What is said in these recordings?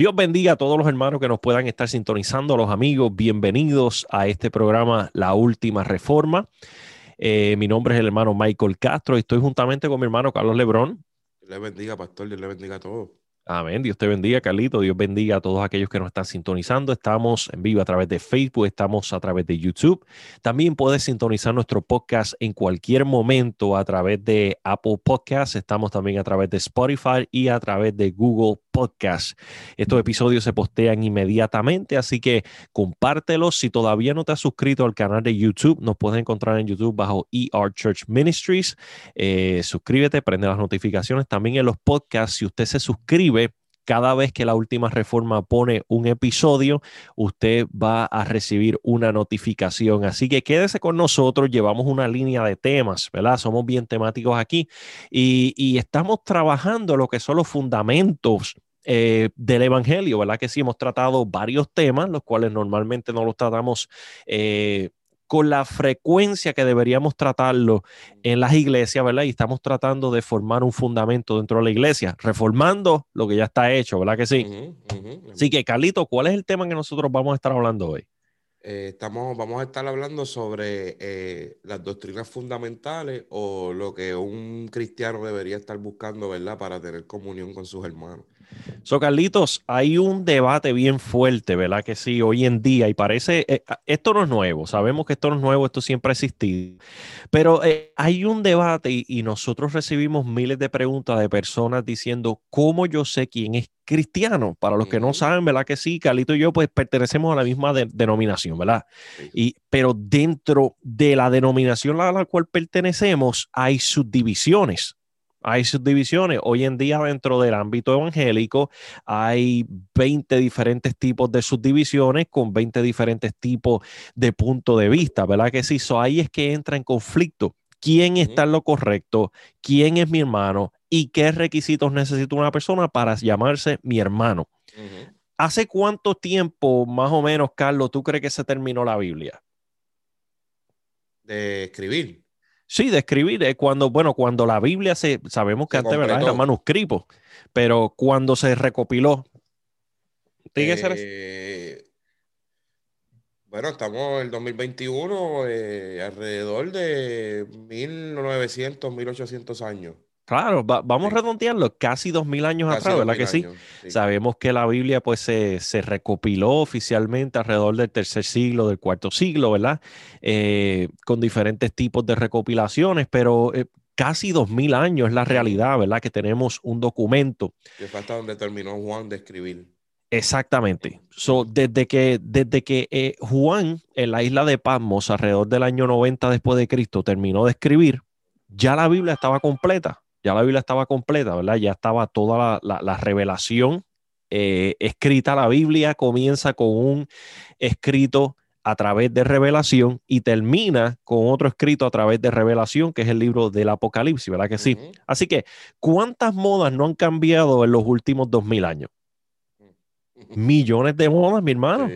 Dios bendiga a todos los hermanos que nos puedan estar sintonizando, los amigos. Bienvenidos a este programa La Última Reforma. Eh, mi nombre es el hermano Michael Castro y estoy juntamente con mi hermano Carlos Lebrón. Dios le bendiga, pastor. Dios le bendiga a todos. Amén. Dios te bendiga, Carlito. Dios bendiga a todos aquellos que nos están sintonizando. Estamos en vivo a través de Facebook, estamos a través de YouTube. También puedes sintonizar nuestro podcast en cualquier momento a través de Apple Podcasts. Estamos también a través de Spotify y a través de Google Podcasts. Estos episodios se postean inmediatamente, así que compártelos. Si todavía no te has suscrito al canal de YouTube, nos puedes encontrar en YouTube bajo ER Church Ministries. Eh, suscríbete, prende las notificaciones. También en los podcasts, si usted se suscribe, cada vez que la última reforma pone un episodio, usted va a recibir una notificación. Así que quédese con nosotros, llevamos una línea de temas, ¿verdad? Somos bien temáticos aquí y, estamos trabajando lo que son los fundamentos eh, del Evangelio, ¿verdad? Que sí hemos tratado varios temas, los cuales normalmente no los tratamos eh, con la frecuencia que deberíamos tratarlo en las iglesias, ¿verdad? Y estamos tratando de formar un fundamento dentro de la iglesia, reformando lo que ya está hecho, ¿verdad que sí? Así que, Carlito, ¿cuál es el tema que nosotros vamos a estar hablando hoy? Eh, estamos, vamos a estar hablando sobre eh, las doctrinas fundamentales o lo que un cristiano debería estar buscando, ¿verdad? Para tener comunión con sus hermanos. So, Carlitos, hay un debate bien fuerte, ¿verdad? Que sí, hoy en día, y parece, eh, ah, esto no es nuevo, sabemos que esto no es nuevo, esto siempre ha existido, pero eh, hay un debate y, y, nosotros recibimos miles de preguntas de personas diciendo, ¿cómo yo sé quién es cristiano? Para los que no saben, ¿verdad? Que sí, Carlito y yo, pues pertenecemos a la misma denominación, ¿verdad? Y, pero dentro de la denominación a la cual pertenecemos hay subdivisiones hay subdivisiones. Hoy en día dentro del ámbito evangélico hay 20 diferentes tipos de subdivisiones con 20 diferentes tipos de punto de vista, ¿verdad que sí? So, ahí es que entra en conflicto. ¿Quién está en lo correcto? ¿Quién es mi hermano? ¿Y qué requisitos necesita una persona para llamarse mi hermano? ¿Hace cuánto tiempo, más o menos, Carlos, tú crees que se terminó la Biblia? De escribir. Sí, de escribir. Eh, cuando, bueno, cuando la Biblia se, sabemos que antes ¿verdad? era manuscrito, pero cuando se recopiló. ¿Tiene eh, bueno, estamos en el 2021, eh, alrededor de 1900, 1800 años. Claro, vamos a redondearlo, casi dos mil años atrás, ¿verdad que sí? Sabemos que la Biblia pues se, recopiló oficialmente alrededor del tercer siglo, del cuarto siglo, ¿verdad? Eh, con diferentes tipos de recopilaciones, pero eh, casi dos mil años es la realidad, ¿verdad? Que tenemos un documento. Que falta donde terminó Juan de escribir. Exactamente. So, desde que, desde que eh, Juan en la isla de Patmos, alrededor del año 90 después de Cristo, terminó de escribir, ya la Biblia estaba completa ya la Biblia estaba completa, ¿verdad? Ya estaba toda la, revelación eh, escrita. La Biblia comienza con un escrito a través de revelación y termina con otro escrito a través de revelación, que es el libro del Apocalipsis, ¿verdad que sí? Así que, ¿cuántas modas no han cambiado en los últimos dos mil años? millones de modas, mi hermano.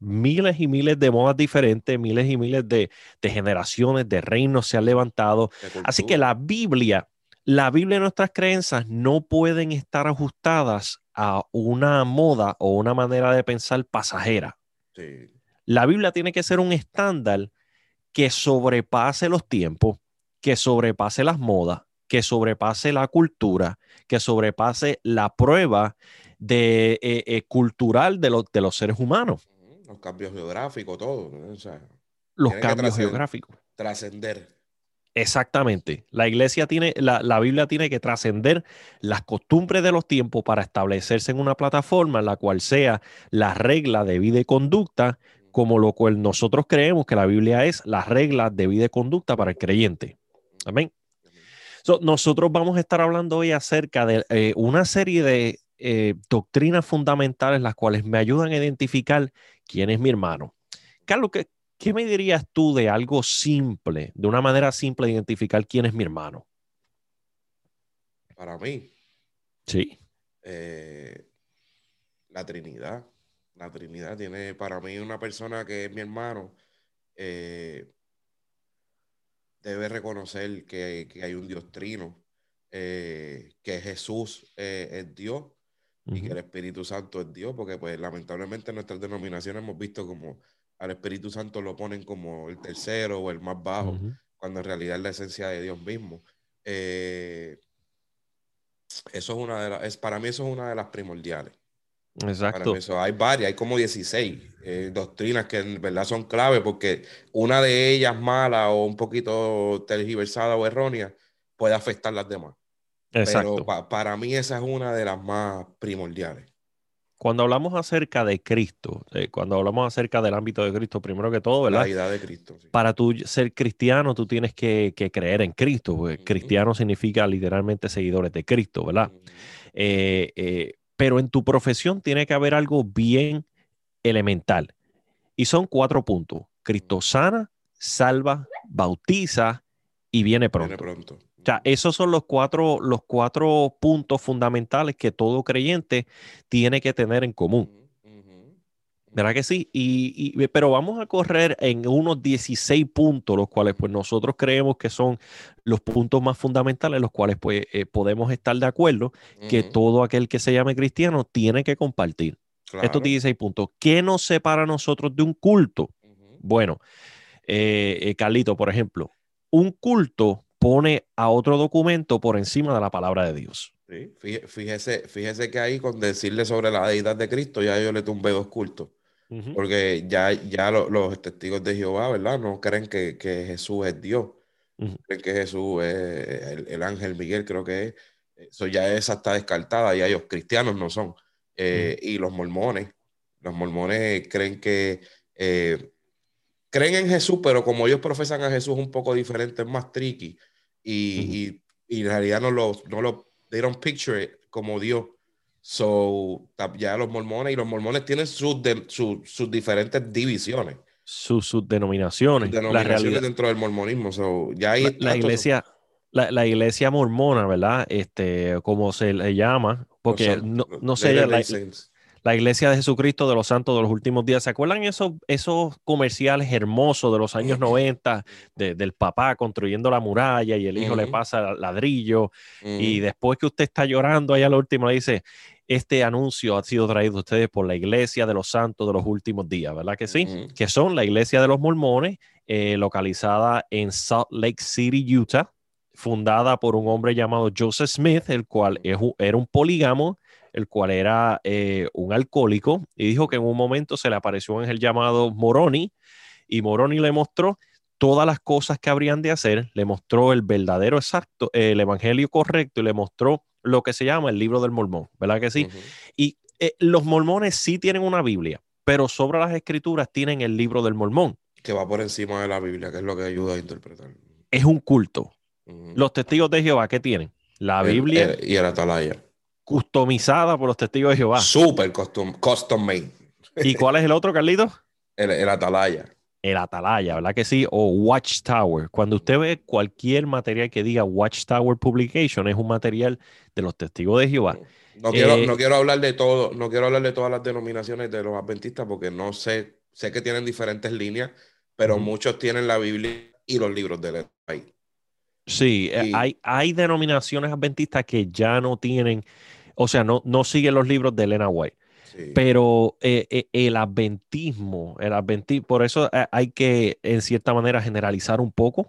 miles y miles de modas diferentes, miles y miles de, de generaciones, de reinos se han levantado. Así que la Biblia la Biblia y nuestras creencias no pueden estar ajustadas a una moda o una manera de pensar pasajera. La Biblia tiene que ser un estándar que sobrepase los tiempos, que sobrepase las modas, que sobrepase la cultura, que sobrepase la prueba de, eh, eh, cultural de, de, los seres humanos. Los cambios geográficos, todo. los cambios geográficos. Trascender. Exactamente. La iglesia tiene, la, Biblia tiene que trascender las costumbres de los tiempos para establecerse en una plataforma en la cual sea la regla de vida y conducta, como lo cual nosotros creemos que la Biblia es la regla de vida y conducta para el creyente. Amén. nosotros vamos a estar hablando hoy acerca de eh, una serie de eh, doctrinas fundamentales las cuales me ayudan a identificar quién es mi hermano. Carlos, ¿qué, ¿Qué me dirías tú de algo simple, de una manera simple de identificar quién es mi hermano? Para mí. Sí. Eh, la Trinidad. La Trinidad tiene para mí una persona que es mi hermano. Eh, debe reconocer que, hay un Dios trino, eh, que Jesús es Dios, y que el Espíritu Santo es Dios, porque pues lamentablemente en nuestras denominaciones hemos visto como al Espíritu Santo lo ponen como el tercero o el más bajo, cuando en realidad es la esencia de Dios mismo. Eh, eso es una de las, es, para mí eso es una de las primordiales. Exacto. hay varias, hay como 16 eh, doctrinas que en verdad son clave porque una de ellas mala o un poquito tergiversada o errónea puede afectar las demás. Exacto. Pero para mí esa es una de las más primordiales. Cuando hablamos acerca de Cristo, eh, cuando hablamos acerca del ámbito de Cristo, primero que todo, ¿verdad? La idea de Cristo. Para tú ser cristiano, tú tienes que, creer en Cristo. Cristiano significa literalmente seguidores de Cristo, ¿verdad? Eh, eh, pero en tu profesión tiene que haber algo bien elemental. Y son cuatro puntos. Cristo sana, salva, bautiza y viene pronto. Viene pronto. O sea, esos son los cuatro, los cuatro puntos fundamentales que todo creyente tiene que tener en común. ¿Verdad que sí? Y, pero vamos a correr en unos 16 puntos, los cuales pues nosotros creemos que son los puntos más fundamentales, los cuales pues eh, podemos estar de acuerdo que todo aquel que se llame cristiano tiene que compartir. Estos 16 puntos. ¿Qué nos separa a nosotros de un culto? Bueno, eh, eh, Carlito, por ejemplo, un culto pone a otro documento por encima de la palabra de Dios. Sí, fíjese, fíjese que ahí con decirle sobre la deidad de Cristo, ya yo le tumbé dos cultos. Porque ya, ya los testigos de Jehová, ¿verdad? No creen que, Jesús es Dios. Creen que Jesús es el, ángel Miguel, creo que es. Eso ya esa está descartada, ya ellos cristianos no son. Eh, y los mormones, los mormones creen que eh, creen en Jesús, pero como ellos profesan a Jesús un poco diferente, es más tricky y, y, en realidad no lo, no lo, they don't picture it como Dios. So, ya los mormones y los mormones tienen sus, sus diferentes divisiones. Sus, sus denominaciones. denominaciones dentro del mormonismo. So, ya hay la, iglesia, la, la, iglesia mormona, ¿verdad? Este, como se le llama, porque no, no sé, la, la Iglesia de Jesucristo de los Santos de los Últimos Días. ¿Se acuerdan esos, esos comerciales hermosos de los años 90 del papá construyendo la muralla y el hijo le pasa ladrillo y después que usted está llorando, ahí al último le dice, este anuncio ha sido traído a ustedes por la Iglesia de los Santos de los Últimos Días, ¿verdad que sí? Que son la Iglesia de los Mormones, eh, localizada en Salt Lake City, Utah, fundada por un hombre llamado Joseph Smith, el cual era un polígamo el cual era eh, un alcohólico, y dijo que en un momento se le apareció un ángel llamado Moroni, y Moroni le mostró todas las cosas que habrían de hacer, le mostró el verdadero exacto, el evangelio correcto, y le mostró lo que se llama el libro del mormón, ¿verdad que sí? Y eh, los mormones sí tienen una Biblia, pero sobre las escrituras tienen el libro del mormón. Que va por encima de la Biblia, que es lo que ayuda a interpretar. Es un culto. Los testigos de Jehová, ¿qué tienen? La Biblia. y el atalaya customizada por los testigos de Jehová. Súper custom, custom made. ¿Y cuál es el otro, Carlito? El, Atalaya. El Atalaya, ¿verdad que sí? O Watchtower. Cuando usted ve cualquier material que diga Watchtower Publication, es un material de los testigos de Jehová. No quiero, eh, no quiero hablar de todo, no quiero hablar de todas las denominaciones de los adventistas porque no sé, sé que tienen diferentes líneas, pero muchos tienen la Biblia y los libros de la Sí, hay, hay denominaciones adventistas que ya no tienen o sea, no, no sigue los libros de Elena White. Pero eh, eh, el adventismo, el adventismo, por eso eh, hay que en cierta manera generalizar un poco,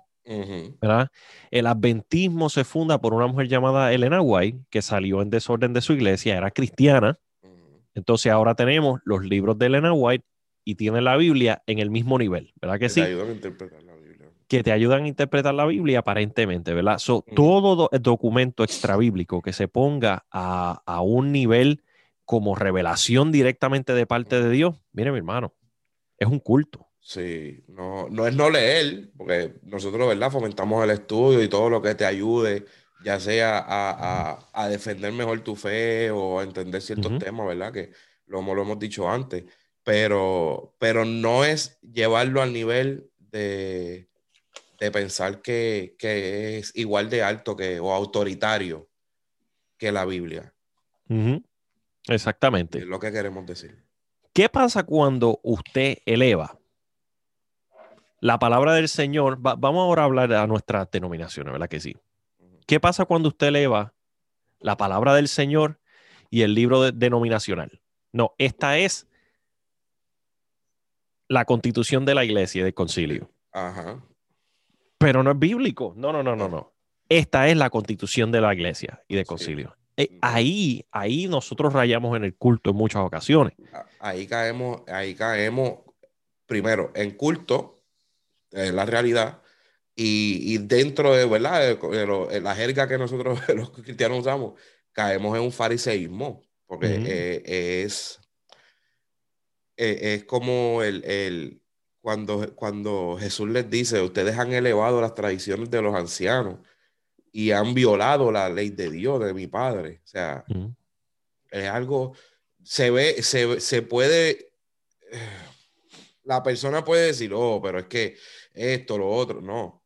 ¿verdad? El adventismo se funda por una mujer llamada Elena White, que salió en desorden de su iglesia, era cristiana. Entonces ahora tenemos los libros de Elena White y tiene la Biblia en el mismo nivel, ¿verdad que, sí? Ayudan a interpretarla que te ayudan a interpretar la Biblia aparentemente, ¿verdad? Todo documento extrabíblico que se ponga a, un nivel como revelación directamente de parte de Dios, mire mi hermano, es un culto. Sí, no, no es no leer, porque nosotros, ¿verdad? Fomentamos el estudio y todo lo que te ayude, ya sea a, defender mejor tu fe o a entender ciertos temas, ¿verdad? Que lo, lo hemos dicho antes, pero, pero no es llevarlo al nivel de, de pensar que, es igual de alto que, o autoritario que la Biblia. Exactamente. Es lo que queremos decir. ¿Qué pasa cuando usted eleva la palabra del Señor? vamos ahora a hablar a nuestras denominaciones, ¿verdad que sí? ¿Qué pasa cuando usted eleva la palabra del Señor y el libro denominacional. No, esta es la constitución de la iglesia y del concilio. Ajá. Pero no es bíblico. No, no, no, no, no. Esta es la constitución de la iglesia y del concilio. Eh, ahí, ahí nosotros rayamos en el culto en muchas ocasiones. Ahí caemos, ahí caemos primero en culto, en la realidad, y, dentro de, ¿verdad? De, la jerga que nosotros los cristianos usamos, caemos en un fariseísmo, porque eh, es, eh, es como el, cuando, cuando Jesús les dice, ustedes han elevado las tradiciones de los ancianos y han violado la ley de Dios, de mi Padre. O sea, es algo, se ve, se, se puede, la persona puede decir, oh, pero es que esto, lo otro, no.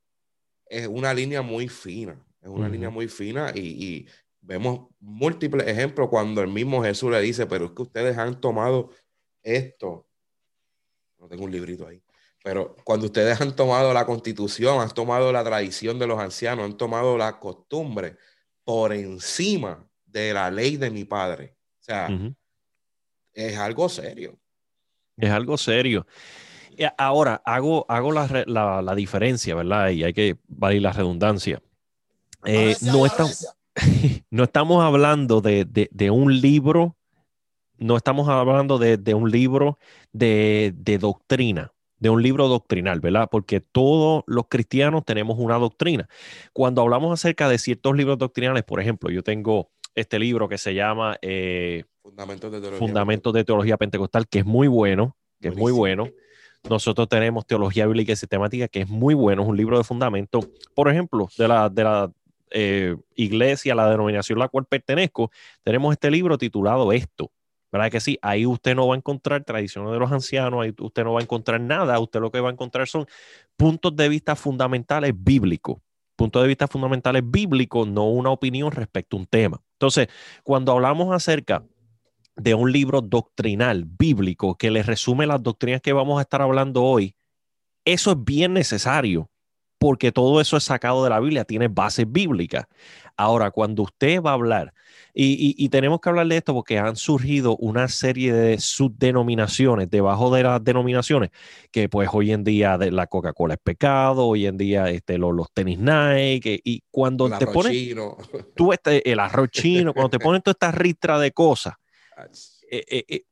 Es una línea muy fina, es una línea muy fina y, y, vemos múltiples ejemplos cuando el mismo Jesús le dice, pero es que ustedes han tomado esto. No tengo un librito ahí. Pero cuando ustedes han tomado la constitución, han tomado la tradición de los ancianos, han tomado la costumbre por encima de la ley de mi padre. O sea, es algo serio. Es algo serio. Ahora, hago, hago la, diferencia, ¿verdad? Y hay que valer la redundancia. Eh, no, estamos, no estamos hablando de, un libro, no estamos hablando de, un libro de, doctrina de un libro doctrinal, ¿verdad? Porque todos los cristianos tenemos una doctrina. Cuando hablamos acerca de ciertos libros doctrinales, por ejemplo, yo tengo este libro que se llama eh, Fundamentos, de Teología. Pentecostal, que es muy bueno, que es muy bueno. Nosotros tenemos Teología Bíblica y Sistemática, que es muy bueno, es un libro de fundamento, por ejemplo, de la, de la eh, iglesia, la denominación a la cual pertenezco, tenemos este libro titulado Esto, ¿Verdad que sí? Ahí usted no va a encontrar tradiciones de los ancianos, ahí usted no va a encontrar nada, usted lo que va a encontrar son puntos de vista fundamentales bíblicos. Puntos de vista fundamentales bíblicos, no una opinión respecto a un tema. Entonces, cuando hablamos acerca de un libro doctrinal bíblico que le resume las doctrinas que vamos a estar hablando hoy, eso es bien necesario porque todo eso es sacado de la Biblia, tiene bases bíblicas. Ahora, cuando usted va a hablar, y, tenemos que hablar de esto porque han surgido una serie de subdenominaciones debajo de las denominaciones, que pues hoy en día de la Coca-Cola es pecado, hoy en día este, los, los tenis Nike, y cuando te pones tú este, el arroz chino, cuando te ponen toda esta ristra de cosas, eh, eh, eh,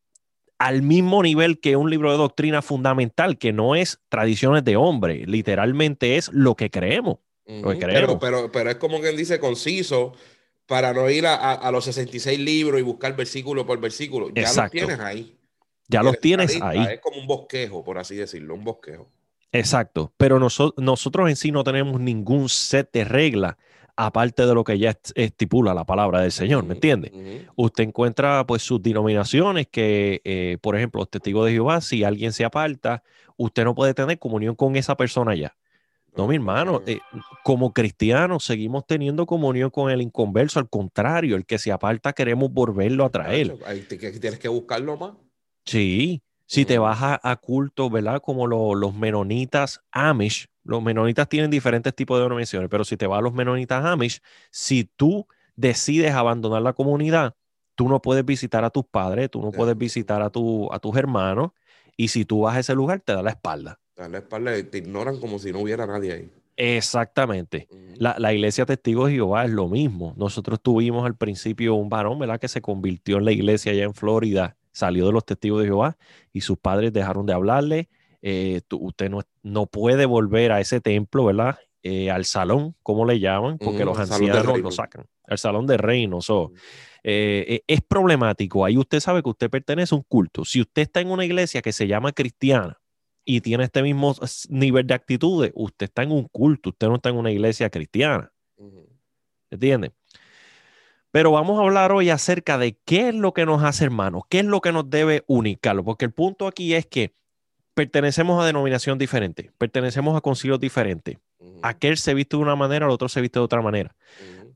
al mismo nivel que un libro de doctrina fundamental, que no es tradiciones de hombre, literalmente es lo que creemos. Pero, pero, pero es como quien dice conciso para no ir a, los 66 libros y buscar versículo por versículo. Ya los tienes ahí. Ya los tienes ahí. Es como un bosquejo, por así decirlo, un bosquejo. Exacto, pero nosotros en sí no tenemos ningún set de reglas aparte de lo que ya estipula la palabra del Señor, ¿me entiende? Usted encuentra pues sus denominaciones que, eh, por ejemplo, los testigos de Jehová, si alguien se aparta, usted no puede tener comunión con esa persona ya. No, mi hermano, eh, como cristianos seguimos teniendo comunión con el inconverso, al contrario, el que se aparta queremos volverlo a traer. Ahí tienes que buscarlo más. Sí, si te vas a, culto, ¿verdad? Como los menonitas Amish, los menonitas tienen diferentes tipos de denominaciones, pero si te vas a los menonitas Amish, si tú decides abandonar la comunidad, tú no puedes visitar a tus padres, tú no puedes visitar a, tu, a tus hermanos, y si tú vas a ese lugar, te da la espalda. Te da la espalda y te ignoran como si no hubiera nadie ahí. Exactamente. la, la, iglesia Testigo de Jehová es lo mismo. Nosotros tuvimos al principio un varón, ¿verdad? Que se convirtió en la iglesia allá en Florida, salió de los Testigos de Jehová y sus padres dejaron de hablarle eh, usted no, no, puede volver a ese templo, ¿verdad? Eh, al salón, como le llaman, porque los ancianos lo sacan, al salón de reino. Eh, es problemático. Ahí usted sabe que usted pertenece a un culto. Si usted está en una iglesia que se llama cristiana y tiene este mismo nivel de actitudes, usted está en un culto, usted no está en una iglesia cristiana. ¿Entiende? Pero vamos a hablar hoy acerca de qué es lo que nos hace hermanos, qué es lo que nos debe unicarlo, porque el punto aquí es que pertenecemos a denominación diferente, pertenecemos a concilios diferentes. Aquel se viste de una manera, el otro se viste de otra manera.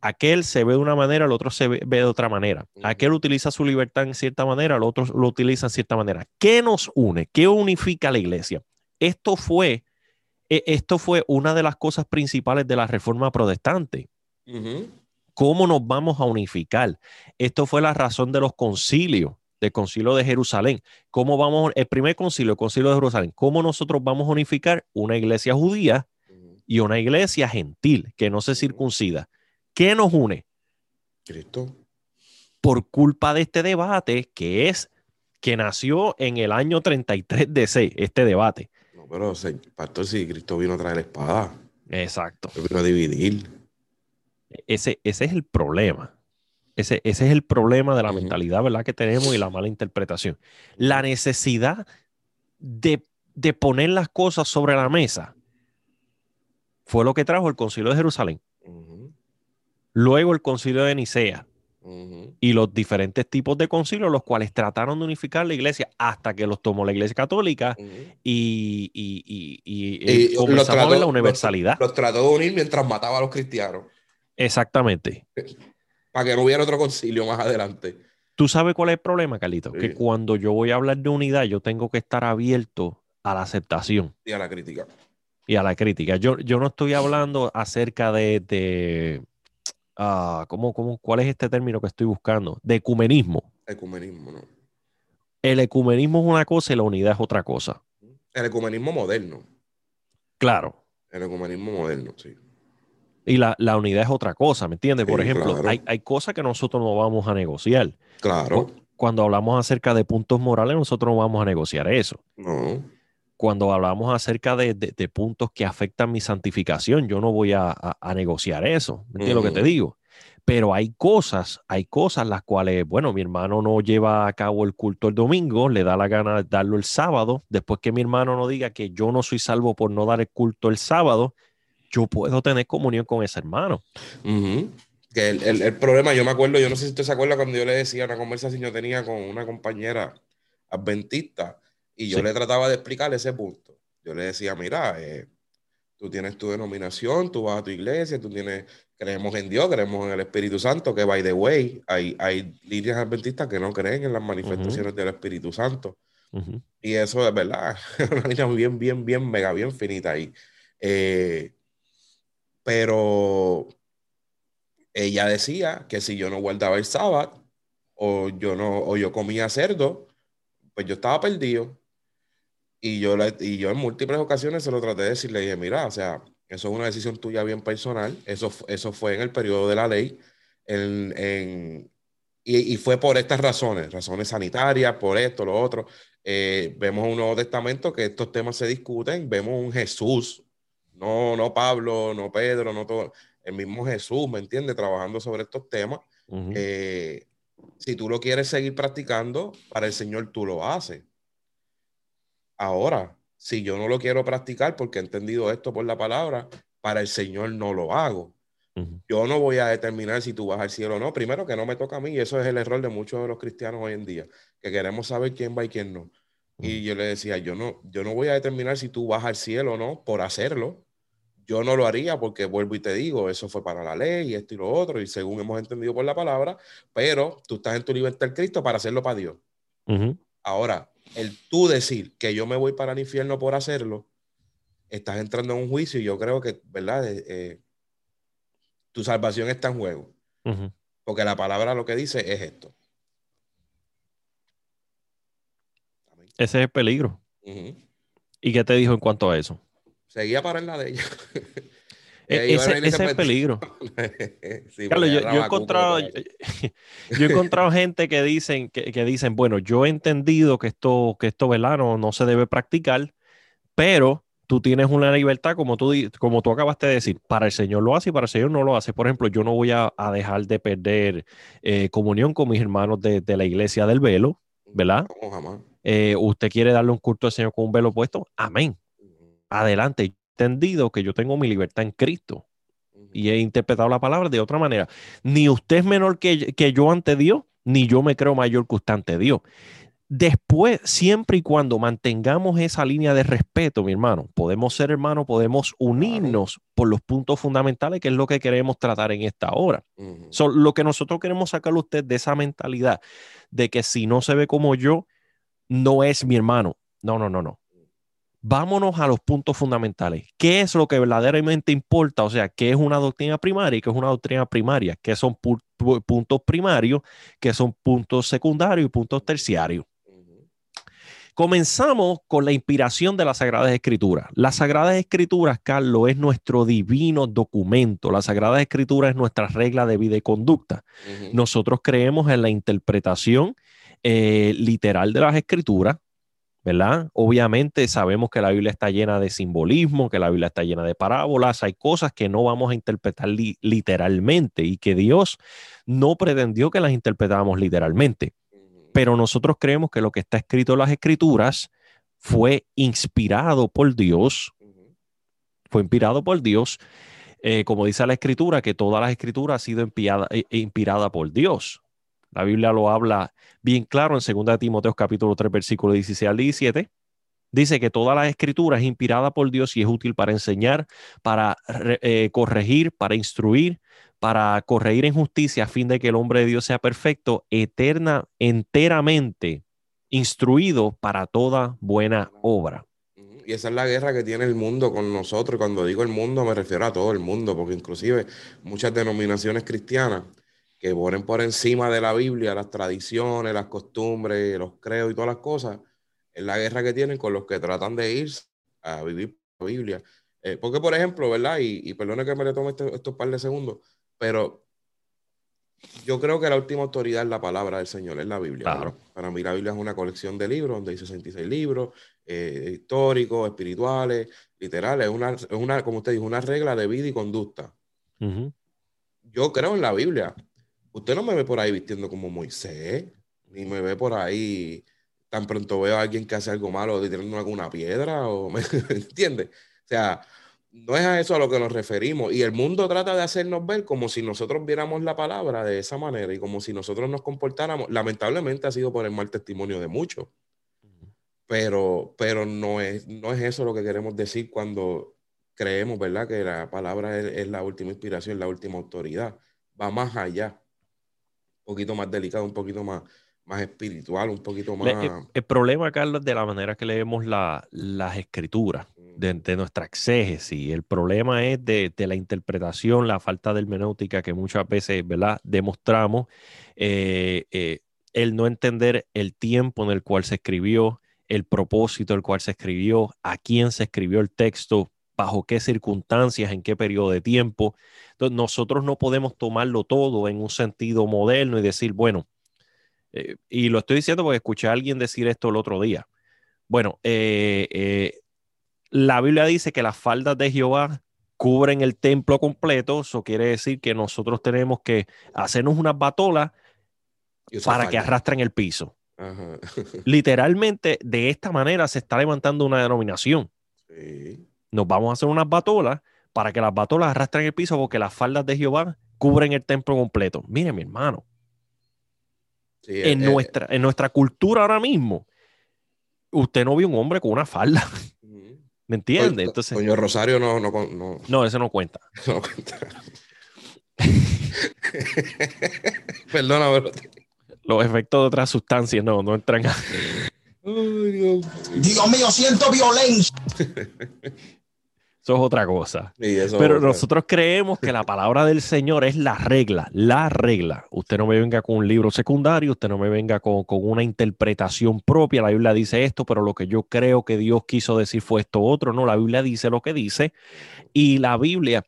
Aquel se ve de una manera, el otro se ve, de otra manera. Aquel utiliza su libertad en cierta manera, el otro lo utiliza en cierta manera. ¿Qué nos une? ¿Qué unifica a la iglesia? Esto fue, e, esto fue una de las cosas principales de la reforma protestante ¿Cómo nos vamos a unificar? Esto fue la razón de los concilios, del concilio de Jerusalén. ¿Cómo vamos, el primer concilio, el concilio de Jerusalén, cómo nosotros vamos a unificar una iglesia judía y una iglesia gentil que no se circuncida? ¿Qué nos une? Cristo. Por culpa de este debate que es que nació en el año 33 DC, este debate. No, pero, pastor, si Cristo vino a traer la espada. Exacto. Vino a dividir. Ese, ese es el problema. Ese, ese, es el problema de la mentalidad ¿verdad? que tenemos y la mala interpretación. La necesidad de, de, poner las cosas sobre la mesa fue lo que trajo el concilio de Jerusalén. Luego el concilio de Nicea. Y los diferentes tipos de concilios, los cuales trataron de unificar la iglesia hasta que los tomó la iglesia católica y, y, y, y, comenzamos la universalidad. los, trató de unir mientras mataba a los cristianos. Exactamente. Para que no hubiera otro concilio más adelante. ¿Tú sabes cuál es el problema, Carlito? Que cuando yo voy a hablar de unidad, yo tengo que estar abierto a la aceptación. Y a la crítica. Y a la crítica. Yo, yo no estoy hablando acerca de, de uh, ¿cómo, cómo, cuál es este término que estoy buscando? De ecumenismo. Ecumenismo, ¿no? El ecumenismo es una cosa y la unidad es otra cosa. El ecumenismo moderno. Claro. El ecumenismo moderno, sí. Y la, unidad es otra cosa, ¿me entiendes? Por ejemplo, hay, hay, cosas que nosotros no vamos a negociar. Claro. Cuando hablamos acerca de puntos morales, nosotros no vamos a negociar eso. No. Cuando hablamos acerca de, puntos que afectan mi santificación, yo no voy a, negociar eso. ¿Me entiendes lo que te digo? Pero hay cosas, hay cosas las cuales, bueno, mi hermano no lleva a cabo el culto el domingo, le da la gana de darlo el sábado. Después que mi hermano no diga que yo no soy salvo por no dar el culto el sábado, yo puedo tener comunión con ese hermano. Que el, problema, yo me acuerdo, yo no sé si usted se acuerda cuando yo le decía una conversación yo tenía con una compañera adventista y yo le trataba de explicar ese punto. Yo le decía, mira, eh, tú tienes tu denominación, tú vas a tu iglesia, tú tienes, creemos en Dios, creemos en el Espíritu Santo, que by the way, hay, hay líneas adventistas que no creen en las manifestaciones del Espíritu Santo. Y eso es verdad, una línea bien, bien, bien, mega, bien finita ahí. Eh, pero ella decía que si yo no guardaba el sábado o yo no o yo comía cerdo, pues yo estaba perdido. Y yo, y yo en múltiples ocasiones se lo traté de decir, le dije, mira, o sea, eso es una decisión tuya bien personal, eso, eso fue en el periodo de la ley, en, y, fue por estas razones, razones sanitarias, por esto, lo otro. Eh, vemos un Nuevo Testamento que estos temas se discuten, vemos un Jesús no, no Pablo, no Pedro, no todo. El mismo Jesús, ¿me entiendes? Trabajando sobre estos temas. Eh, si tú lo quieres seguir practicando, para el Señor tú lo haces. Ahora, si yo no lo quiero practicar porque he entendido esto por la palabra, para el Señor no lo hago. Yo no voy a determinar si tú vas al cielo o no. Primero que no me toca a mí, y eso es el error de muchos de los cristianos hoy en día, que queremos saber quién va y quién no. Y yo le decía, yo no, yo no voy a determinar si tú vas al cielo o no por hacerlo. Yo no lo haría porque vuelvo y te digo, eso fue para la ley y esto y lo otro, y según hemos entendido por la palabra, pero tú estás en tu libertad en Cristo para hacerlo para Dios. Ahora, el tú decir que yo me voy para el infierno por hacerlo, estás entrando en un juicio y yo creo que, ¿verdad? Eh, eh, tu salvación está en juego. Porque la palabra lo que dice es esto. Ese es el peligro. ¿Y qué te dijo en cuanto a eso? Seguía para la de ella. E, ese, es el peligro. yo, he encontrado, yo, he encontrado gente que dicen, que, dicen, bueno, yo he entendido que esto, que esto no, se debe practicar, pero tú tienes una libertad, como tú, como tú acabaste de decir, para el Señor lo hace y para el Señor no lo hace. Por ejemplo, yo no voy a, dejar de perder eh, comunión con mis hermanos de, la iglesia del velo, ¿verdad? Eh, usted quiere darle un culto al Señor con un velo puesto, amén adelante. He entendido que yo tengo mi libertad en Cristo y he interpretado la palabra de otra manera. Ni usted es menor que, que yo ante Dios, ni yo me creo mayor que usted ante Dios. Después, siempre y cuando mantengamos esa línea de respeto, mi hermano, podemos ser hermanos, podemos unirnos por los puntos fundamentales, que es lo que queremos tratar en esta hora. lo que nosotros queremos sacar a usted de esa mentalidad de que si no se ve como yo, no es mi hermano. No, no, no, no vámonos a los puntos fundamentales. ¿Qué es lo que verdaderamente importa? O sea, ¿qué es una doctrina primaria y qué es una doctrina primaria? ¿Qué son puntos primarios? ¿Qué son puntos secundarios y puntos terciarios? Comenzamos con la inspiración de las Sagradas Escrituras. Las Sagradas Escrituras, Carlos, es nuestro divino documento. Las Sagradas Escrituras es nuestra regla de vida y conducta. Nosotros creemos en la interpretación eh, literal de las Escrituras, ¿verdad? Obviamente sabemos que la Biblia está llena de simbolismo, que la Biblia está llena de parábolas, hay cosas que no vamos a interpretar literalmente y que Dios no pretendió que las interpretáramos literalmente. Pero nosotros creemos que lo que está escrito en las escrituras fue inspirado por Dios, fue inspirado por Dios, eh, como dice la escritura, que todas las escrituras han sido eh, inspiradas por Dios. La Biblia lo habla bien claro en 2 Timoteo capítulo 3, versículo 16 al 17. Dice que toda la escritura es inspirada por Dios y es útil para enseñar, para eh, corregir, para instruir, para corregir en justicia a fin de que el hombre de Dios sea perfecto, eterna, enteramente instruido para toda buena obra. Y esa es la guerra que tiene el mundo con nosotros. Cuando digo el mundo me refiero a todo el mundo, porque inclusive muchas denominaciones cristianas que ponen por encima de la Biblia las tradiciones, las costumbres, los creos y todas las cosas, es la guerra que tienen con los que tratan de ir a vivir la Biblia. Eh, porque, por ejemplo, ¿verdad? Y, y perdone que me le tome este, estos par de segundos, pero yo creo que la última autoridad es la palabra del Señor, es la Biblia. Para mí la Biblia es una colección de libros, donde hay 66 libros, eh, históricos, espirituales, literales. Es una, es una, como usted dijo, una regla de vida y conducta. Yo creo en la Biblia. Usted no me ve por ahí vistiendo como Moisés, ni me ve por ahí tan pronto veo a alguien que hace algo malo tirando alguna piedra, o ¿me entiende? O sea, no es a eso a lo que nos referimos. Y el mundo trata de hacernos ver como si nosotros viéramos la palabra de esa manera y como si nosotros nos comportáramos. Lamentablemente ha sido por el mal testimonio de muchos. Pero, pero no, es, no es eso lo que queremos decir cuando creemos, ¿verdad? Que la palabra es, es la última inspiración, la última autoridad. Va más allá poquito más delicado, un poquito más, más espiritual, un poquito más... El, problema, Carlos, de la manera que leemos las escrituras, de, nuestra exégesis. El problema es de, la interpretación, la falta de hermenéutica que muchas veces, ¿verdad?, demostramos. Eh, eh, el no entender el tiempo en el cual se escribió, el propósito en el cual se escribió, a quién se escribió el texto, bajo qué circunstancias, en qué periodo de tiempo. Entonces, nosotros no podemos tomarlo todo en un sentido moderno y decir, bueno, eh, y lo estoy diciendo porque escuché a alguien decir esto el otro día. Bueno, eh, eh, la Biblia dice que las faldas de Jehová cubren el templo completo, eso quiere decir que nosotros tenemos que hacernos unas batolas para que arrastren el piso. Literalmente, de esta manera se está levantando una denominación. Sí nos vamos a hacer unas batolas para que las batolas arrastren el piso porque las faldas de Jehová cubren el templo completo. Mire, mi hermano. en, nuestra, en nuestra cultura ahora mismo, usted no vio un hombre con una falda. ¿Me entiende? Entonces, Doño Rosario no, no, no. No, eso no cuenta. no cuenta. Perdona, pero... Los efectos de otras sustancias no, no entran a... Dios. Dios mío, siento violencia. Eso es otra cosa. Pero nosotros creemos que la palabra del Señor es la regla, la regla. Usted no me venga con un libro secundario, usted no me venga con, una interpretación propia. La Biblia dice esto, pero lo que yo creo que Dios quiso decir fue esto otro. No, la Biblia dice lo que dice. Y la Biblia,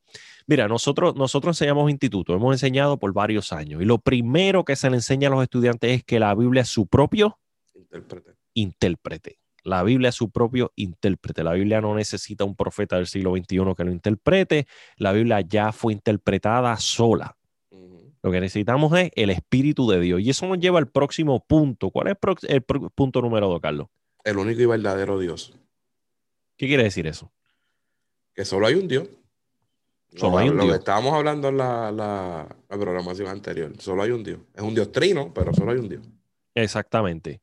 mira, nosotros, nosotros enseñamos instituto, hemos enseñado por varios años. Y lo primero que se le enseña a los estudiantes es que la Biblia es su propio intérprete. intérprete. La Biblia es su propio intérprete. La Biblia no necesita un profeta del siglo XXI que lo interprete. La Biblia ya fue interpretada sola. Lo que necesitamos es el Espíritu de Dios. Y eso nos lleva al próximo punto. ¿Cuál es el, punto número dos, Carlos? El único y verdadero Dios. ¿Qué quiere decir eso? Que solo hay un Dios. Solo hay un Dios. Lo que estábamos hablando en la, la, programación anterior. Solo hay un Dios. Es un Dios trino, pero solo hay un Dios. Exactamente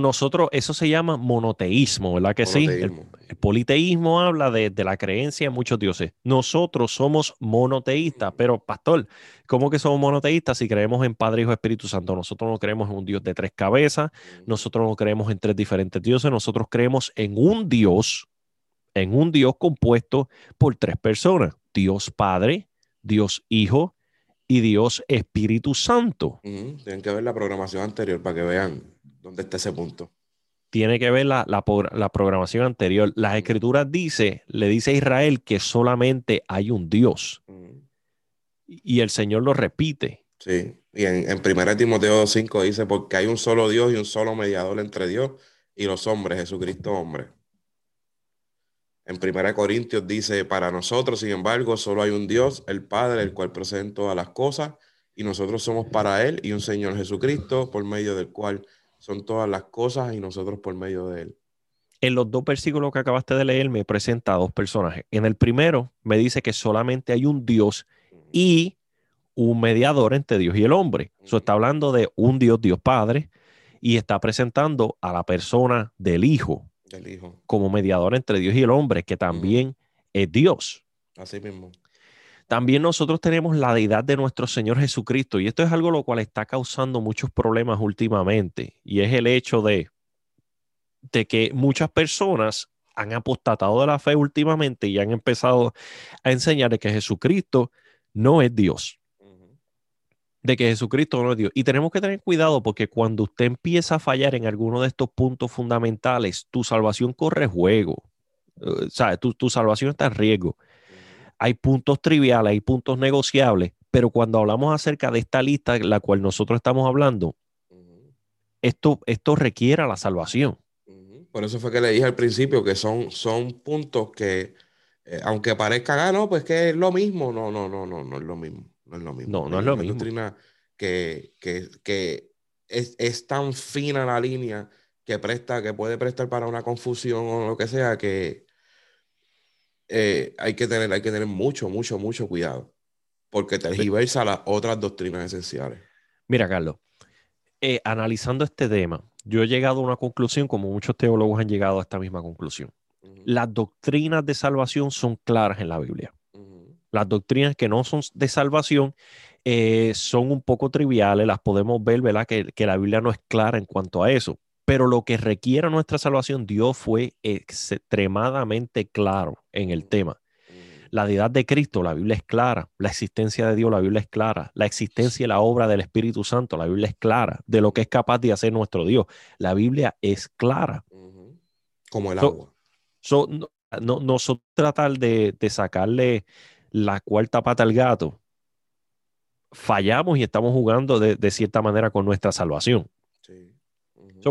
nosotros, eso se llama monoteísmo, ¿verdad que sí? El, politeísmo habla de, la creencia en muchos dioses. Nosotros somos monoteístas, pero pastor, ¿cómo que somos monoteístas si creemos en Padre, Hijo, Espíritu Santo? Nosotros no creemos en un Dios de tres cabezas, nosotros no creemos en tres diferentes dioses, nosotros creemos en un Dios en un Dios compuesto por tres personas, Dios Padre, Dios Hijo y Dios Espíritu Santo. Tienen que ver la programación anterior para que vean dónde está ese punto. Tiene que ver la, la, programación anterior. Las escrituras dice, le dice a Israel que solamente hay un Dios. Y el Señor lo repite. Sí, y en, en 1 Timoteo 5 dice, porque hay un solo Dios y un solo mediador entre Dios y los hombres, Jesucristo hombre. En 1 Corintios dice, para nosotros, sin embargo, solo hay un Dios, el Padre, el cual procede todas las cosas, y nosotros somos para Él y un Señor Jesucristo, por medio del cual son todas las cosas y nosotros por medio de Él. En los dos versículos que acabaste de leer me presenta dos personajes. En el primero me dice que solamente hay un Dios y un mediador entre Dios y el hombre. Eso está hablando de un Dios, Dios Padre, y está presentando a la persona del Hijo, Hijo. Como mediador entre Dios y el hombre, que también es Dios. Así mismo. También nosotros tenemos la deidad de nuestro Señor Jesucristo, y esto es algo lo cual está causando muchos problemas últimamente, y es el hecho de, de que muchas personas han apostatado de la fe últimamente y han empezado a enseñar que Jesucristo no es Dios de que Jesucristo no es Dios. Y tenemos que tener cuidado porque cuando usted empieza a fallar en alguno de estos puntos fundamentales, tu salvación corre juego. O tu, tu, salvación está en riesgo. Hay puntos triviales, hay puntos negociables, pero cuando hablamos acerca de esta lista, la cual nosotros estamos hablando, esto, esto requiere la salvación. Por eso fue que le dije al principio que son, son puntos que, eh, aunque parezcan, ah, no, pues que es lo mismo, no, no, no, no, no es lo mismo. No es lo mismo. No, no es lo mismo. doctrina que, que, es, tan fina la línea que presta, que puede prestar para una confusión o lo que sea, que eh, hay, que tener, hay que tener mucho, mucho, mucho cuidado. Porque tergiversa las otras doctrinas esenciales. Mira, Carlos, eh, analizando este tema, yo he llegado a una conclusión, como muchos teólogos han llegado a esta misma conclusión. Las doctrinas de salvación son claras en la Biblia. Las doctrinas que no son de salvación eh, son un poco triviales, las podemos ver, ¿verdad? Que, la Biblia no es clara en cuanto a eso. Pero lo que requiere nuestra salvación, Dios fue extremadamente claro en el tema. La deidad de Cristo, la Biblia es clara. La existencia de Dios, la Biblia es clara. La existencia y la obra del Espíritu Santo, la Biblia es clara. De lo que es capaz de hacer nuestro Dios, la Biblia es clara. Como el agua. no, no, tratar de, de sacarle la cuarta pata al gato, fallamos y estamos jugando de, cierta manera con nuestra salvación.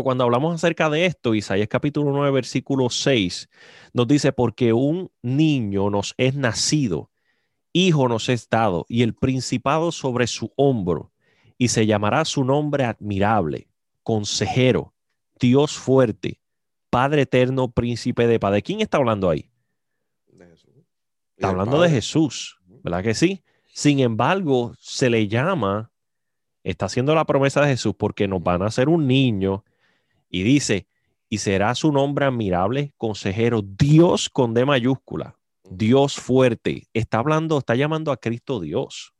Cuando hablamos acerca de esto, Isaías capítulo 9, versículo 6, nos dice, porque un niño nos es nacido, hijo nos es dado, y el principado sobre su hombro, y se llamará su nombre admirable, consejero, Dios fuerte, Padre eterno, príncipe de paz. ¿De quién está hablando ahí? Está hablando de Jesús, ¿verdad que sí? Sin embargo, se le llama, está haciendo la promesa de Jesús porque nos van a hacer un niño y dice, y será su nombre admirable, consejero, Dios con D mayúscula, Dios fuerte. Está hablando, está llamando a Cristo Dios.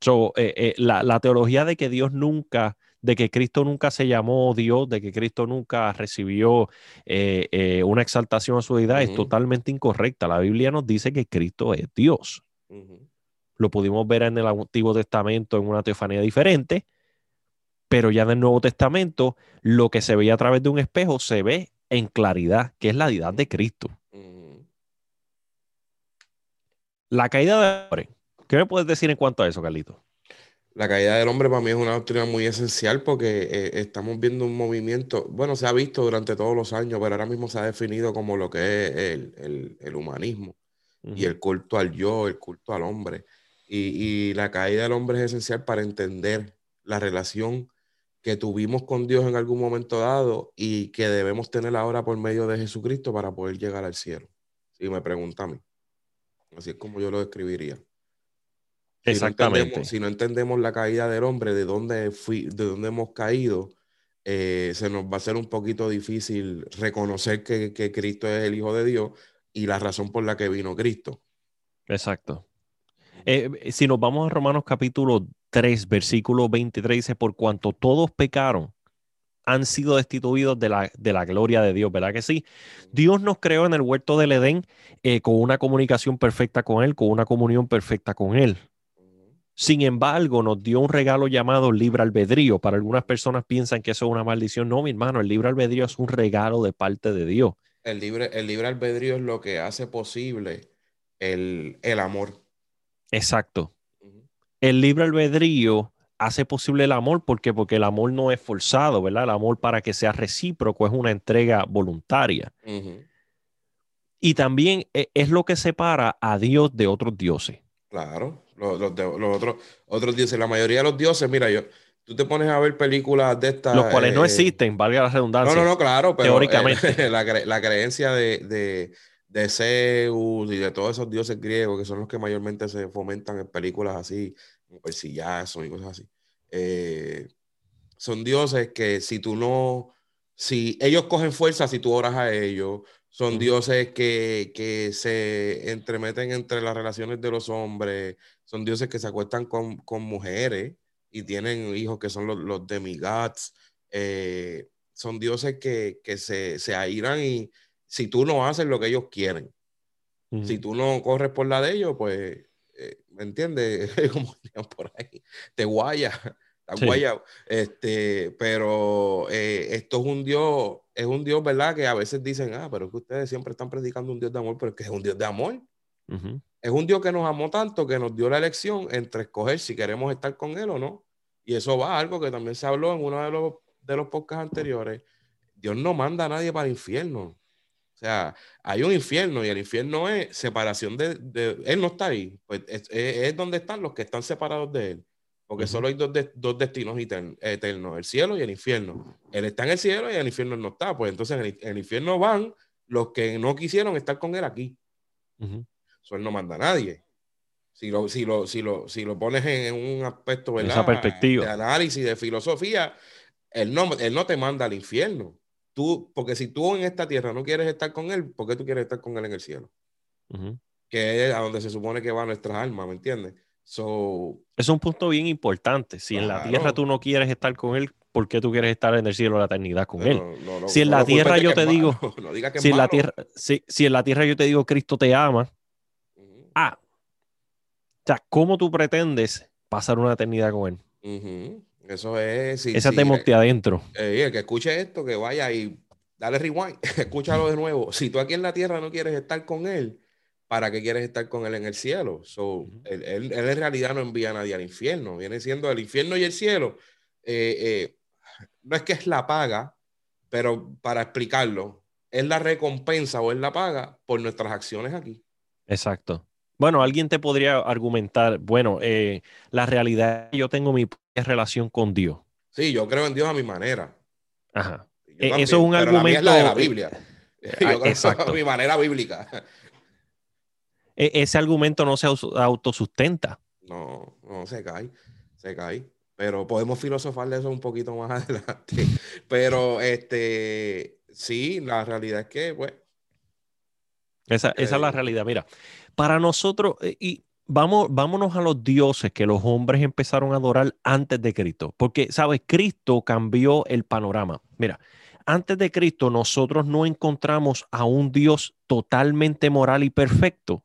So, eh, eh, la, la, teología de que Dios nunca de que Cristo nunca se llamó Dios, de que Cristo nunca recibió eh, una exaltación a su deidad, es totalmente incorrecta. La Biblia nos dice que Cristo es Dios. Lo pudimos ver en el Antiguo Testamento en una teofanía diferente, pero ya en el Nuevo Testamento lo que se veía a través de un espejo se ve en claridad, que es la deidad de Cristo. La caída de hombre. ¿Qué me puedes decir en cuanto a eso, Carlito? La caída del hombre para mí es una doctrina muy esencial porque eh, estamos viendo un movimiento, bueno, se ha visto durante todos los años, pero ahora mismo se ha definido como lo que es el, humanismo y el culto al yo, el culto al hombre. Y, la caída del hombre es esencial para entender la relación que tuvimos con Dios en algún momento dado y que debemos tener ahora por medio de Jesucristo para poder llegar al cielo. Si me pregunta a mí. Así es como yo lo describiría. Exactamente. Si no, entendemos, la caída del hombre, de dónde, fui, de dónde hemos caído, eh, se nos va a hacer un poquito difícil reconocer que, Cristo es el Hijo de Dios y la razón por la que vino Cristo. Exacto. Eh, si nos vamos a Romanos capítulo 3, versículo 23, dice, por cuanto todos pecaron han sido destituidos de la, de la gloria de Dios, ¿verdad que sí? Dios nos creó en el huerto del Edén eh, con una comunicación perfecta con Él, con una comunión perfecta con Él. Sin embargo, nos dio un regalo llamado libre albedrío. Para algunas personas piensan que eso es una maldición. No, mi hermano, el libre albedrío es un regalo de parte de Dios. El libre, el libre albedrío es lo que hace posible el, el amor. Exacto. El libre albedrío hace posible el amor porque porque el amor no es forzado, ¿verdad? El amor para que sea recíproco es una entrega voluntaria. Y también e, es lo que separa a Dios de otros dioses. Claro, los, los, otros, otros dioses, la mayoría de los dioses, mira, yo, tú te pones a ver películas de estas. Los cuales no eh, existen, valga la redundancia. No, no, no, claro, pero teóricamente. la, la, creencia de, de, de, Zeus y de todos esos dioses griegos, que son los que mayormente se fomentan en películas así, como Persillazo y cosas así. Eh, son dioses que si tú no, si ellos cogen fuerza, si tú oras a ellos, son dioses que, que, se entremeten entre las relaciones de los hombres, son dioses que se acuestan con, con mujeres y tienen hijos que son los, los demigods, eh, son dioses que, que se, se airan y si tú no haces lo que ellos quieren, si tú no corres por la de ellos, pues eh, ¿me entiendes? Como por ahí, te guaya, te guaya. Este, pero eh, esto es un Dios, es un Dios, ¿verdad? Que a veces dicen, ah, pero que ustedes siempre están predicando un Dios de amor, pero es que es un Dios de amor. Es un Dios que nos amó tanto que nos dio la elección entre escoger si queremos estar con Él o no. Y eso va a algo que también se habló en uno de los, de los podcasts anteriores. Dios no manda a nadie para el infierno. O sea, hay un infierno y el infierno es separación de, él no está ahí, pues es, donde están los que están separados de él, porque solo hay dos, dos destinos eternos, el cielo y el infierno. Él está en el cielo y el infierno no está, pues entonces en el, infierno van los que no quisieron estar con él aquí. Eso él no manda a nadie. Si lo, si lo, si lo, si lo pones en, un aspecto Esa perspectiva. de análisis, de filosofía, él no, él no te manda al infierno tú, porque si tú en esta tierra no quieres estar con Él, ¿por qué tú quieres estar con Él en el cielo? Que es a donde se supone que van nuestras almas, ¿me entiendes? So, es un punto bien importante. Si en la tierra tú no quieres estar con Él, ¿por qué tú quieres estar en el cielo la eternidad con Él? si en la tierra yo te digo, si, en la tierra, si, en la tierra yo te digo Cristo te ama, ah, o sea, ¿cómo tú pretendes pasar una eternidad con Él? Eso es. Esa te monte adentro. Eh, el que escuche esto, que vaya y dale rewind, escúchalo de nuevo. Si tú aquí en la tierra no quieres estar con él, ¿para qué quieres estar con él en el cielo? So, él, en realidad no envía a nadie al infierno. Viene siendo el infierno y el cielo. Eh, eh, no es que es la paga, pero para explicarlo, es la recompensa o es la paga por nuestras acciones aquí. Exacto. Bueno, alguien te podría argumentar, bueno, eh, la realidad, yo tengo mi relación con Dios. Sí, yo creo en Dios a mi manera. Ajá. E, eso es un argumento. La de la Biblia. Yo exacto. a mi manera bíblica. E, ese argumento no se autosustenta. No, no se cae, se cae. Pero podemos filosofar de eso un poquito más adelante. Pero este, sí, la realidad es que, pues. Esa, esa es la eh, realidad. Mira, para nosotros, eh, y vamos, vámonos a los dioses que los hombres empezaron a adorar antes de Cristo, porque, ¿sabes? Cristo cambió el panorama. Mira, antes de Cristo nosotros no encontramos a un Dios totalmente moral y perfecto.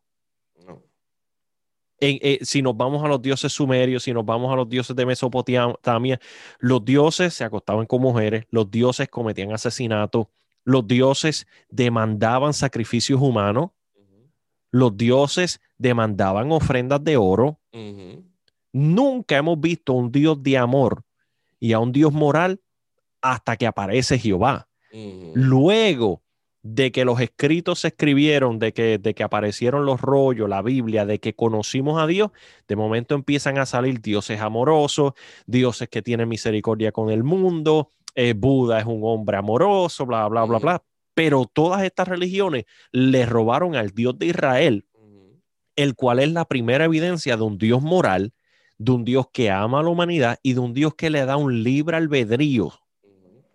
Eh, si nos vamos a los dioses sumerios, si nos vamos a los dioses de Mesopotamia, los dioses se acostaban con mujeres, los dioses cometían asesinatos, los dioses demandaban sacrificios humanos, los dioses demandaban ofrendas de oro. Nunca hemos visto un Dios de amor y a un Dios moral hasta que aparece Jehová. Luego de que los escritos se escribieron, de que, de que aparecieron los rollos, la Biblia, de que conocimos a Dios, de momento empiezan a salir dioses amorosos, dioses que tienen misericordia con el mundo, eh, Buda es un hombre amoroso, bla, bla, bla, bla pero todas estas religiones le robaron al Dios de Israel, el cual es la primera evidencia de un Dios moral, de un Dios que ama a la humanidad y de un Dios que le da un libre albedrío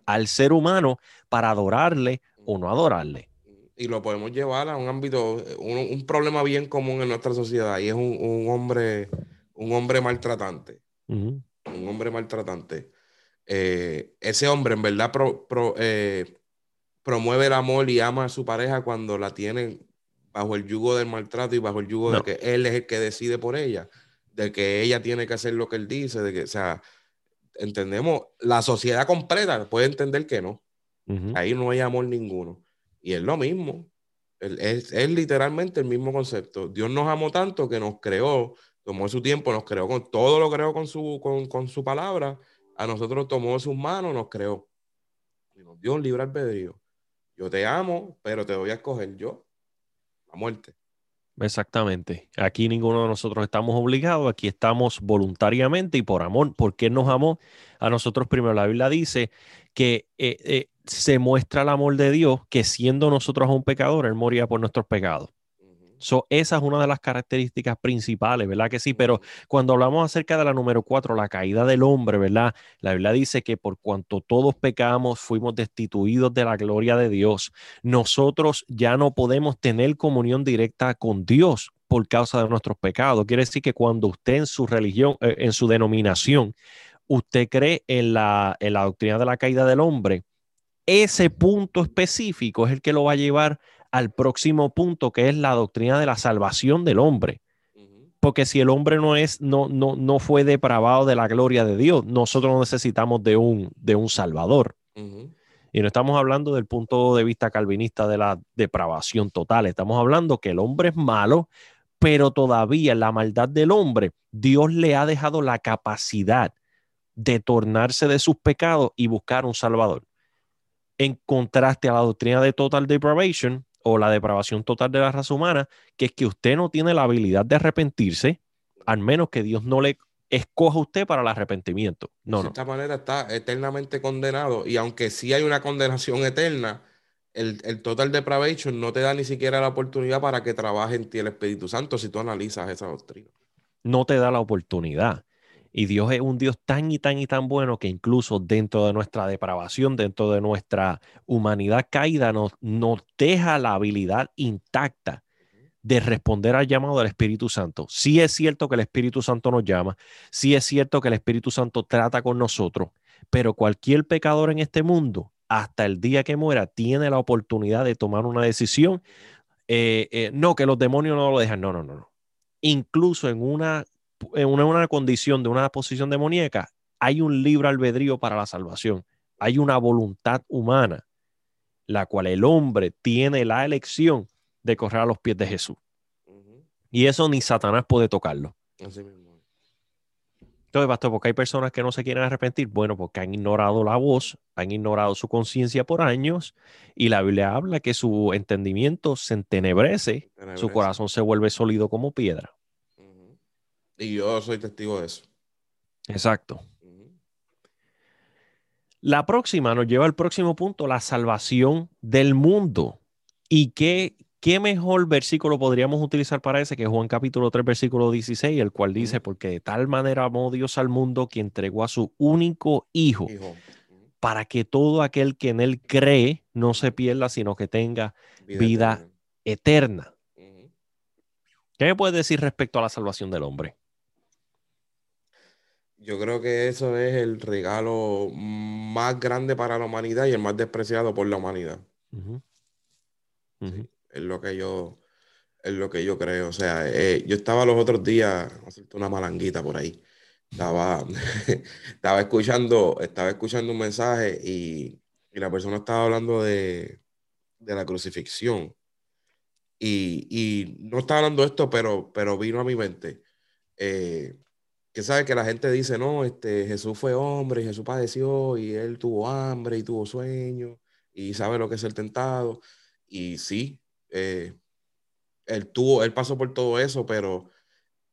al ser humano para adorarle o no adorarle. Y lo podemos llevar a un ámbito, un, problema bien común en nuestra sociedad y es un, hombre, un hombre maltratante. Un hombre maltratante. eh, ese hombre en verdad eh, promueve el amor y ama a su pareja cuando la tiene bajo el yugo del maltrato y bajo el yugo de que él es el que decide por ella, de que ella tiene que hacer lo que él dice, de que, o sea, entendemos, la sociedad completa puede entender que no. Ahí no hay amor ninguno. Y es lo mismo. Es, es, literalmente el mismo concepto. Dios nos amó tanto que nos creó, tomó su tiempo, nos creó con todo lo creó con su, con, con su palabra. A nosotros tomó sus manos, nos creó. Y nos dio un libre albedrío. Yo te amo, pero te voy a escoger yo. La muerte. Exactamente. Aquí ninguno de nosotros estamos obligados, aquí estamos voluntariamente y por amor. ¿Por qué nos amó a nosotros primero? La Biblia dice que eh, eh, se muestra el amor de Dios, que siendo nosotros un pecador, Él moría por nuestros pecados. So, esa es una de las características principales, ¿verdad? Que sí, pero cuando hablamos acerca de la número cuatro, la caída del hombre, ¿verdad? La Biblia dice que por cuanto todos pecamos, fuimos destituidos de la gloria de Dios. Nosotros ya no podemos tener comunión directa con Dios por causa de nuestros pecados. Quiere decir que cuando usted en su religión, eh, en su denominación, usted cree en la, en la doctrina de la caída del hombre, ese punto específico es el que lo va a llevar al próximo punto, que es la doctrina de la salvación del hombre. Porque si el hombre no es, no, no, no fue depravado de la gloria de Dios, nosotros necesitamos de un, de un salvador. Y no estamos hablando del punto de vista calvinista de la depravación total. Estamos hablando que el hombre es malo, pero todavía en la maldad del hombre, Dios le ha dejado la capacidad de tornarse de sus pecados y buscar un salvador. En contraste a la doctrina de total depravation, o la depravación total de la raza humana, que es que usted no tiene la habilidad de arrepentirse, al menos que Dios no le escoja a usted para el arrepentimiento. No, de esta manera está eternamente condenado y aunque sí hay una condenación eterna, el, el, total depravation no te da ni siquiera la oportunidad para que trabaje en ti el Espíritu Santo si tú analizas esa doctrina. No te da la oportunidad. Y Dios es un Dios tan y tan y tan bueno que incluso dentro de nuestra depravación, dentro de nuestra humanidad caída, nos, nos deja la habilidad intacta de responder al llamado del Espíritu Santo. Sí es cierto que el Espíritu Santo nos llama, sí es cierto que el Espíritu Santo trata con nosotros, pero cualquier pecador en este mundo, hasta el día que muera, tiene la oportunidad de tomar una decisión. Eh, eh, no, que los demonios no lo dejan, no, no, no, no. Incluso en una en una, condición de una posición demoníaca, hay un libre albedrío para la salvación. Hay una voluntad humana, la cual el hombre tiene la elección de correr a los pies de Jesús. Y eso ni Satanás puede tocarlo. Entonces, pastor, porque hay personas que no se quieren arrepentir. Bueno, porque han ignorado la voz, han ignorado su conciencia por años y la Biblia habla que su entendimiento se entenebrece, su corazón se vuelve sólido como piedra. Y yo soy testigo de eso. Exacto. La próxima nos lleva al próximo punto, la salvación del mundo. ¿Y qué, qué mejor versículo podríamos utilizar para ese que Juan capítulo 3, versículo 16, el cual dice, porque de tal manera amó Dios al mundo que entregó a su único hijo, para que todo aquel que en él cree no se pierda, sino que tenga vida, eterna. ¿Qué me puedes decir respecto a la salvación del hombre? Yo creo que eso es el regalo más grande para la humanidad y el más despreciado por la humanidad. es lo que yo, es lo que yo creo. O sea, eh, yo estaba los otros días, una malanguita por ahí. Estaba, estaba escuchando, estaba escuchando un mensaje y, la persona estaba hablando de, la crucifixión. Y, no estaba hablando de esto, pero, pero vino a mi mente. Eh, que sabe que la gente dice, no, este, Jesús fue hombre y Jesús padeció y él tuvo hambre y tuvo sueño y sabe lo que es el tentado. Y sí, eh, él tuvo, él pasó por todo eso, pero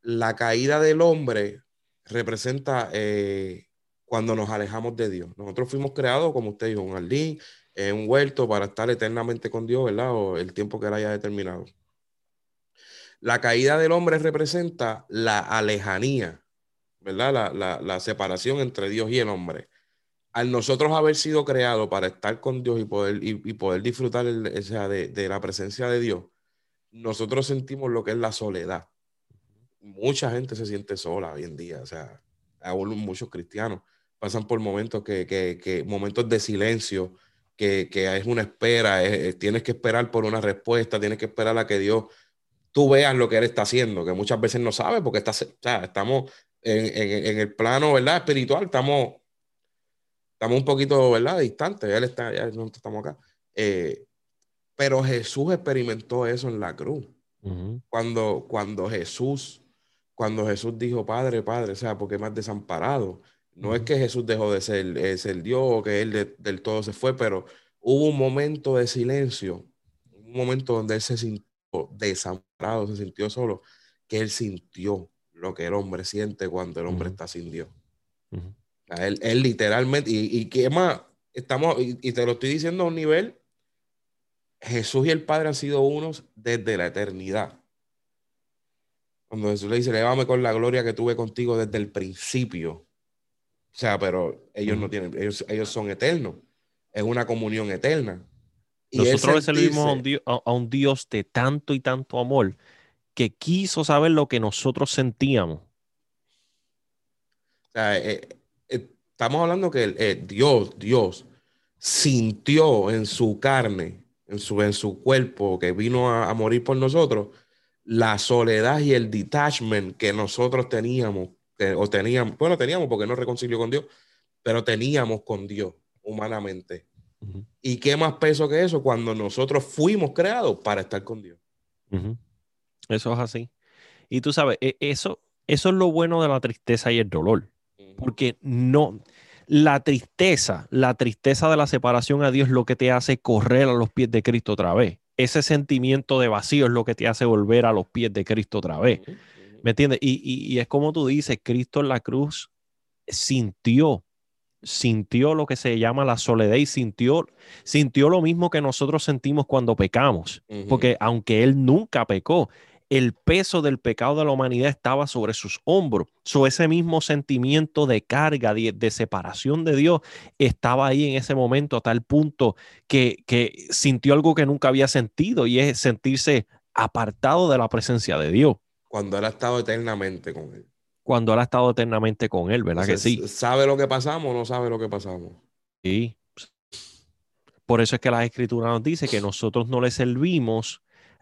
la caída del hombre representa eh, cuando nos alejamos de Dios. Nosotros fuimos creados, como usted dijo, un jardín, en un huerto para estar eternamente con Dios, ¿verdad? O el tiempo que él haya determinado. La caída del hombre representa la alejanía ¿verdad? La, separación entre Dios y el hombre. Al nosotros haber sido creados para estar con Dios y poder, y, poder disfrutar de, la presencia de Dios, nosotros sentimos lo que es la soledad. Mucha gente se siente sola hoy en día, o sea, muchos cristianos pasan por momentos que, que, que momentos de silencio, que, que, es una espera, tienes que esperar por una respuesta, tienes que esperar a que Dios, tú veas lo que Él está haciendo, que muchas veces no sabe porque está, estamos en, en, en, el plano, ¿verdad? Espiritual, estamos, estamos un poquito, ¿verdad? Distantes, Él está, ya no estamos acá. Eh, pero Jesús experimentó eso en la cruz. cuando, cuando Jesús, cuando Jesús dijo, Padre, Padre, o sea, porque me has desamparado. No es que Jesús dejó de ser, el Dios o que Él del todo se fue, pero hubo un momento de silencio, un momento donde Él se sintió desamparado, se sintió solo, que Él sintió lo que el hombre siente cuando el hombre está sin Dios. él, él, literalmente, y, y qué más, estamos, y, te lo estoy diciendo a un nivel Jesús y el Padre han sido unos desde la eternidad. Cuando Jesús le dice, llévame con la gloria que tuve contigo desde el principio. O sea, pero ellos no tienen, ellos, ellos son eternos. Es una comunión eterna. Y Nosotros le servimos a un, Dios, a un Dios de tanto y tanto amor que quiso saber lo que nosotros sentíamos. O sea, eh, eh, estamos hablando que eh, Dios, Dios, sintió en su carne en su, en su cuerpo, que vino a, morir por nosotros, la soledad y el detachment que nosotros teníamos, o teníamos, bueno, teníamos porque no reconcilió con Dios, pero teníamos con Dios humanamente. ¿Y qué más peso que eso cuando nosotros fuimos creados para estar con Dios? Eso es así. Y tú sabes, e, eso, eso es lo bueno de la tristeza y el dolor. Porque no, la tristeza, la tristeza de la separación a Dios es lo que te hace correr a los pies de Cristo otra vez. Ese sentimiento de vacío es lo que te hace volver a los pies de Cristo otra vez. ¿Me entiendes? Y, es como tú dices, Cristo en la cruz sintió, sintió lo que se llama la soledad y sintió, sintió lo mismo que nosotros sentimos cuando pecamos. Porque aunque Él nunca pecó, el peso del pecado de la humanidad estaba sobre sus hombros. So, ese mismo sentimiento de carga, de, separación de Dios, estaba ahí en ese momento a tal punto que, que sintió algo que nunca había sentido y es sentirse apartado de la presencia de Dios. Cuando Él ha estado eternamente con Él. Cuando Él ha estado eternamente con Él, ¿verdad que sí? ¿Sabe lo que pasamos o no sabe lo que pasamos? Sí. Por eso es que la Escritura nos dice que nosotros no le servimos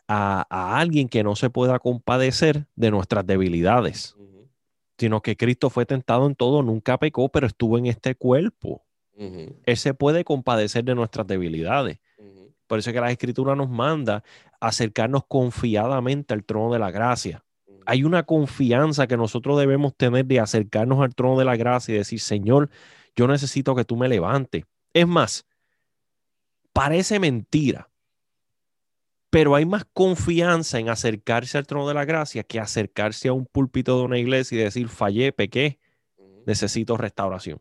a, alguien que no se pueda compadecer de nuestras debilidades, sino que Cristo fue tentado en todo, nunca pecó, pero estuvo en este cuerpo. Él se puede compadecer de nuestras debilidades. Por eso es que la Escritura nos manda acercarnos confiadamente al trono de la gracia. Hay una confianza que nosotros debemos tener de acercarnos al trono de la gracia y decir, Señor, yo necesito que tú me levantes. Es más, parece mentira, pero hay más confianza en acercarse al trono de la gracia que acercarse a un púlpito de una iglesia y decir, fallé, pequé, necesito restauración.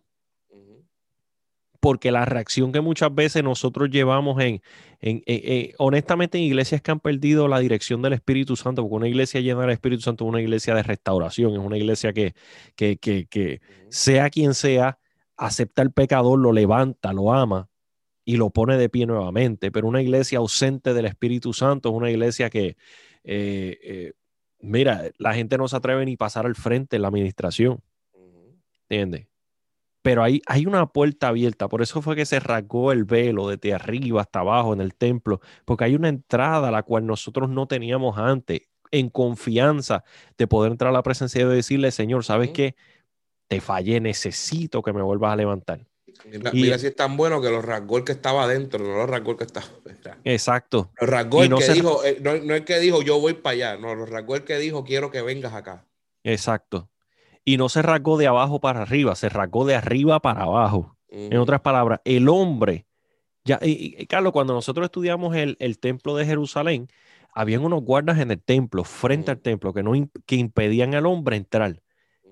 Porque la reacción que muchas veces nosotros llevamos en, honestamente, en iglesias que han perdido la dirección del Espíritu Santo, porque una iglesia llena del Espíritu Santo es una iglesia de restauración, es una iglesia que, que, que, que sea quien sea, acepta al pecador, lo levanta, lo ama, y lo pone de pie nuevamente. Pero una iglesia ausente del Espíritu Santo es una iglesia que, eh, eh, mira, la gente no se atreve ni pasar al frente en la administración. ¿Entiendes? Pero hay, hay una puerta abierta, por eso fue que se rasgó el velo desde arriba hasta abajo en el templo, porque hay una entrada a la cual nosotros no teníamos antes, en confianza de poder entrar a la presencia de Dios y decirle, Señor, ¿sabes qué? Te fallé, necesito que me vuelvas a levantar. Mira, si es tan bueno que lo rasgó el que estaba adentro, no lo rasgó el que estaba. Exacto. Lo rasgó el que dijo, eh, no, no, el que dijo yo voy para allá, no, lo rasgó el que dijo quiero que vengas acá. Exacto. Y no se rasgó de abajo para arriba, se rasgó de arriba para abajo. En otras palabras, el hombre, ya, y, Carlos, cuando nosotros estudiamos el, el, templo de Jerusalén, habían unos guardas en el templo, frente al templo, que, no, que impedían al hombre entrar.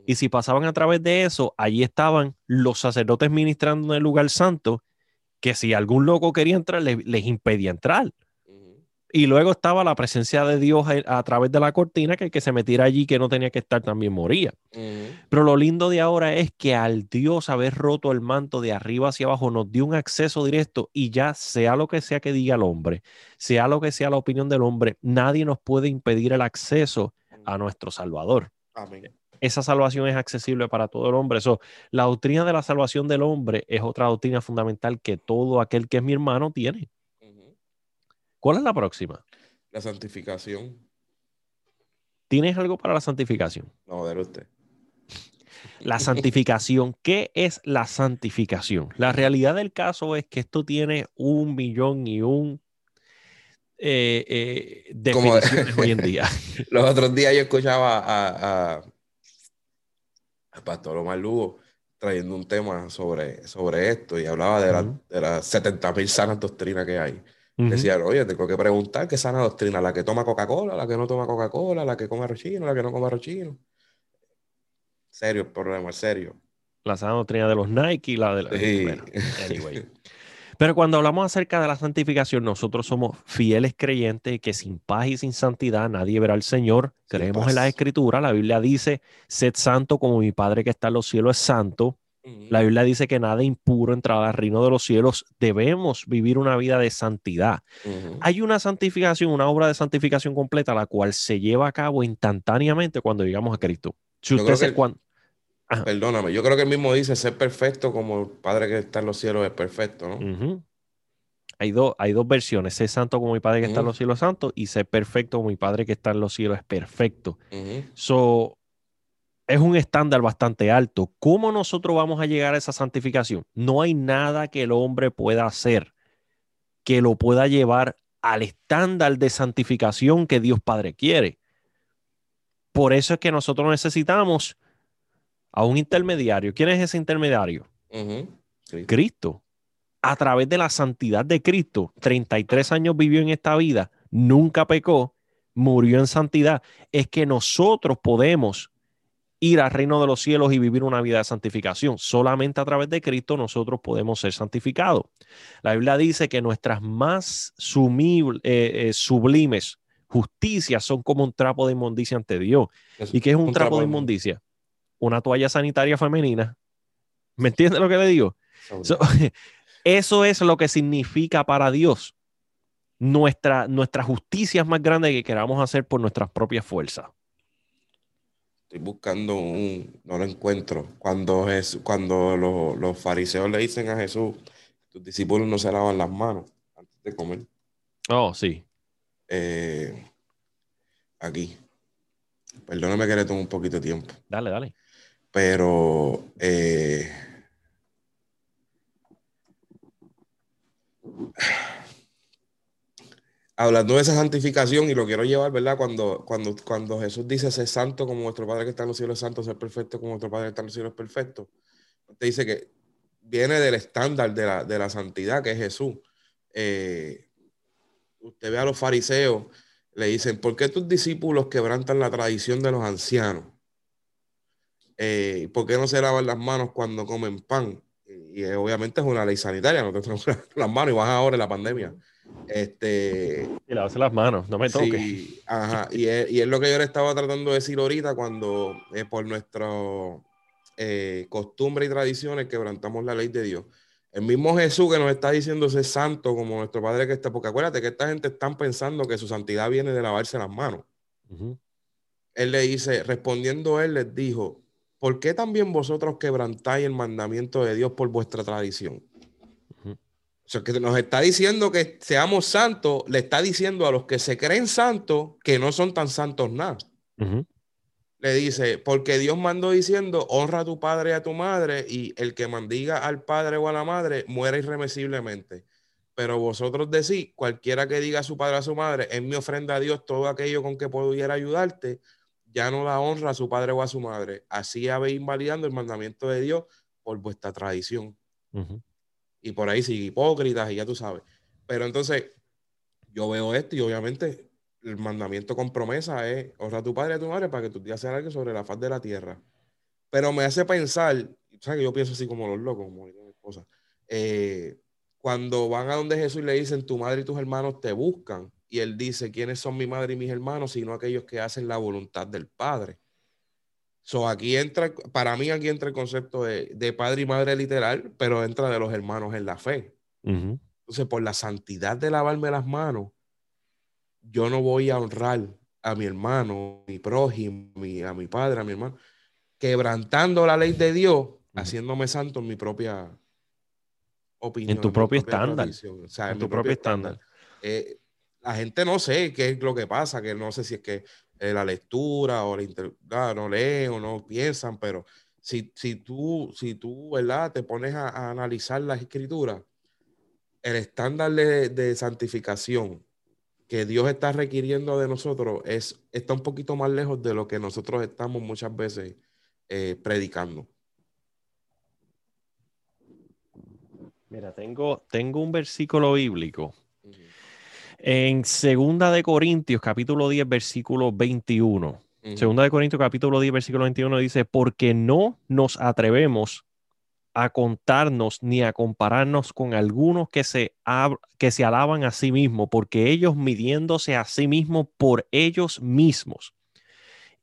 Y si pasaban a través de eso, allí estaban los sacerdotes ministrando en el lugar santo, que si algún loco quería entrar, les impedía entrar. Y luego estaba la presencia de Dios a, través de la cortina, que el que se metiera allí, que no tenía que estar, también moría. Pero lo lindo de ahora es que al Dios haber roto el manto de arriba hacia abajo, nos dio un acceso directo y ya sea lo que sea que diga el hombre, sea lo que sea la opinión del hombre, nadie nos puede impedir el acceso a nuestro Salvador. Amén. Esa salvación es accesible para todo el hombre. Eso, la doctrina de la salvación del hombre es otra doctrina fundamental que todo aquel que es mi hermano tiene. ¿Cuál es la próxima? La santificación. ¿Tienes algo para la santificación? No, de usted. La santificación. ¿Qué es la santificación? La realidad del caso es que esto tiene un millón y un eh, eh, definiciones hoy en día. Los otros días yo escuchaba a, a, Pastor Omar Lugo trayendo un tema sobre, sobre esto y hablaba de, de las 70 mil sanas doctrinas que hay. Decían, oye, tengo que preguntar qué sana doctrina, la que toma Coca-Cola, la que no toma Coca-Cola, la que come arroz la que no come arroz Serio el problema, serio. La sana doctrina de los Nike y la de la... anyway. Pero cuando hablamos acerca de la santificación, nosotros somos fieles creyentes que sin paz y sin santidad nadie verá al Señor. Creemos en la Escritura. La Biblia dice, sed santo como mi Padre que está en los cielos es santo. La Biblia dice que nada impuro entrará al reino de los cielos. Debemos vivir una vida de santidad. Hay una santificación, una obra de santificación completa, la cual se lleva a cabo instantáneamente cuando llegamos a Cristo. Si usted se, Perdóname, yo creo que el mismo dice ser perfecto como el Padre que está en los cielos es perfecto, ¿no? Hay, dos, hay dos versiones, ser santo como mi Padre que está en los cielos santo y ser perfecto como mi Padre que está en los cielos es perfecto. So, es un estándar bastante alto. ¿Cómo nosotros vamos a llegar a esa santificación? No hay nada que el hombre pueda hacer que lo pueda llevar al estándar de santificación que Dios Padre quiere. Por eso es que nosotros necesitamos a un intermediario. ¿Quién es ese intermediario? Cristo. A través de la santidad de Cristo, 33 años vivió en esta vida, nunca pecó, murió en santidad. Es que nosotros podemos ir al reino de los cielos y vivir una vida de santificación. Solamente a través de Cristo nosotros podemos ser santificados. La Biblia dice que nuestras más eh, eh, sublimes justicias son como un trapo de inmundicia ante Dios. ¿Y qué es un, trapo, de inmundicia? Una toalla sanitaria femenina. ¿Me entiendes lo que le digo? eso es lo que significa para Dios nuestra, nuestra justicia es más grande que queramos hacer por nuestras propias fuerzas. Estoy buscando un, no lo encuentro. Cuando, es, cuando los, fariseos le dicen a Jesús, tus discípulos no se lavan las manos antes de comer. Oh, sí. Eh, aquí. Perdóname que le tome un poquito de tiempo. Dale, dale. Pero eh, hablando de esa santificación, y lo quiero llevar, ¿verdad? Cuando, cuando, cuando Jesús dice ser santo como nuestro Padre que está en los cielos es santo, ser perfecto como nuestro Padre que está en los cielos es perfecto, te dice que viene del estándar de la, de la santidad que es Jesús. Eh, usted ve a los fariseos, le dicen, ¿por qué tus discípulos quebrantan la tradición de los ancianos? Eh, ¿Por qué no se lavan las manos cuando comen pan? Y, obviamente es una ley sanitaria, no te tenemos las manos y vas ahora en la pandemia. Este, y lavarse las manos, no me toques. Sí, ajá, y es, y es, lo que yo le estaba tratando de decir ahorita cuando eh, por nuestra eh, costumbre y tradiciones quebrantamos la ley de Dios. El mismo Jesús que nos está diciendo ser santo como nuestro Padre que está, porque acuérdate que esta gente están pensando que su santidad viene de lavarse las manos. Él le dice, respondiendo él, les dijo, ¿por qué también vosotros quebrantáis el mandamiento de Dios por vuestra tradición? O sea, que nos está diciendo que seamos santos, le está diciendo a los que se creen santos que no son tan santos nada. Le dice, porque Dios mandó diciendo, honra a tu padre y a tu madre, y el que mandiga al padre o a la madre muere irremisiblemente. Pero vosotros decís, cualquiera que diga a su padre o a su madre, es mi ofrenda a Dios todo aquello con que pudiera ayudarte, ya no da honra a su padre o a su madre. Así habéis invalidando el mandamiento de Dios por vuestra tradición y por ahí sigue hipócritas y ya tú sabes. Pero entonces yo veo esto y obviamente el mandamiento con promesa es honra a tu padre y a tu madre para que tu día sea algo sobre la faz de la tierra. Pero me hace pensar, ¿sabes que yo pienso así como los locos, como mi esposa, eh, cuando van a donde Jesús y le dicen tu madre y tus hermanos te buscan y él dice quiénes son mi madre y mis hermanos, sino aquellos que hacen la voluntad del Padre. So, aquí entra, para mí aquí entra el concepto de, padre y madre literal, pero entra de los hermanos en la fe. Entonces, por la santidad de lavarme las manos, yo no voy a honrar a mi hermano, mi prójimo, a mi padre, a mi hermano, quebrantando la ley de Dios, haciéndome santo en mi propia opinión. En tu propio estándar. en, tu propio estándar. Eh, la gente no sé qué es lo que pasa, que no sé si es que eh, la lectura o la ah, no leen o no piensan, pero si, si, tú, si tú, ¿verdad? Te pones a, analizar las escrituras, el estándar de, santificación que Dios está requiriendo de nosotros es, está un poquito más lejos de lo que nosotros estamos muchas veces eh, predicando. Mira, tengo, tengo un versículo bíblico en Segunda de Corintios, capítulo 10, versículo 21. Segunda de Corintios, capítulo 10, versículo 21 dice, porque no nos atrevemos a contarnos ni a compararnos con algunos que se, que se alaban a sí mismos, porque ellos midiéndose a sí mismos por ellos mismos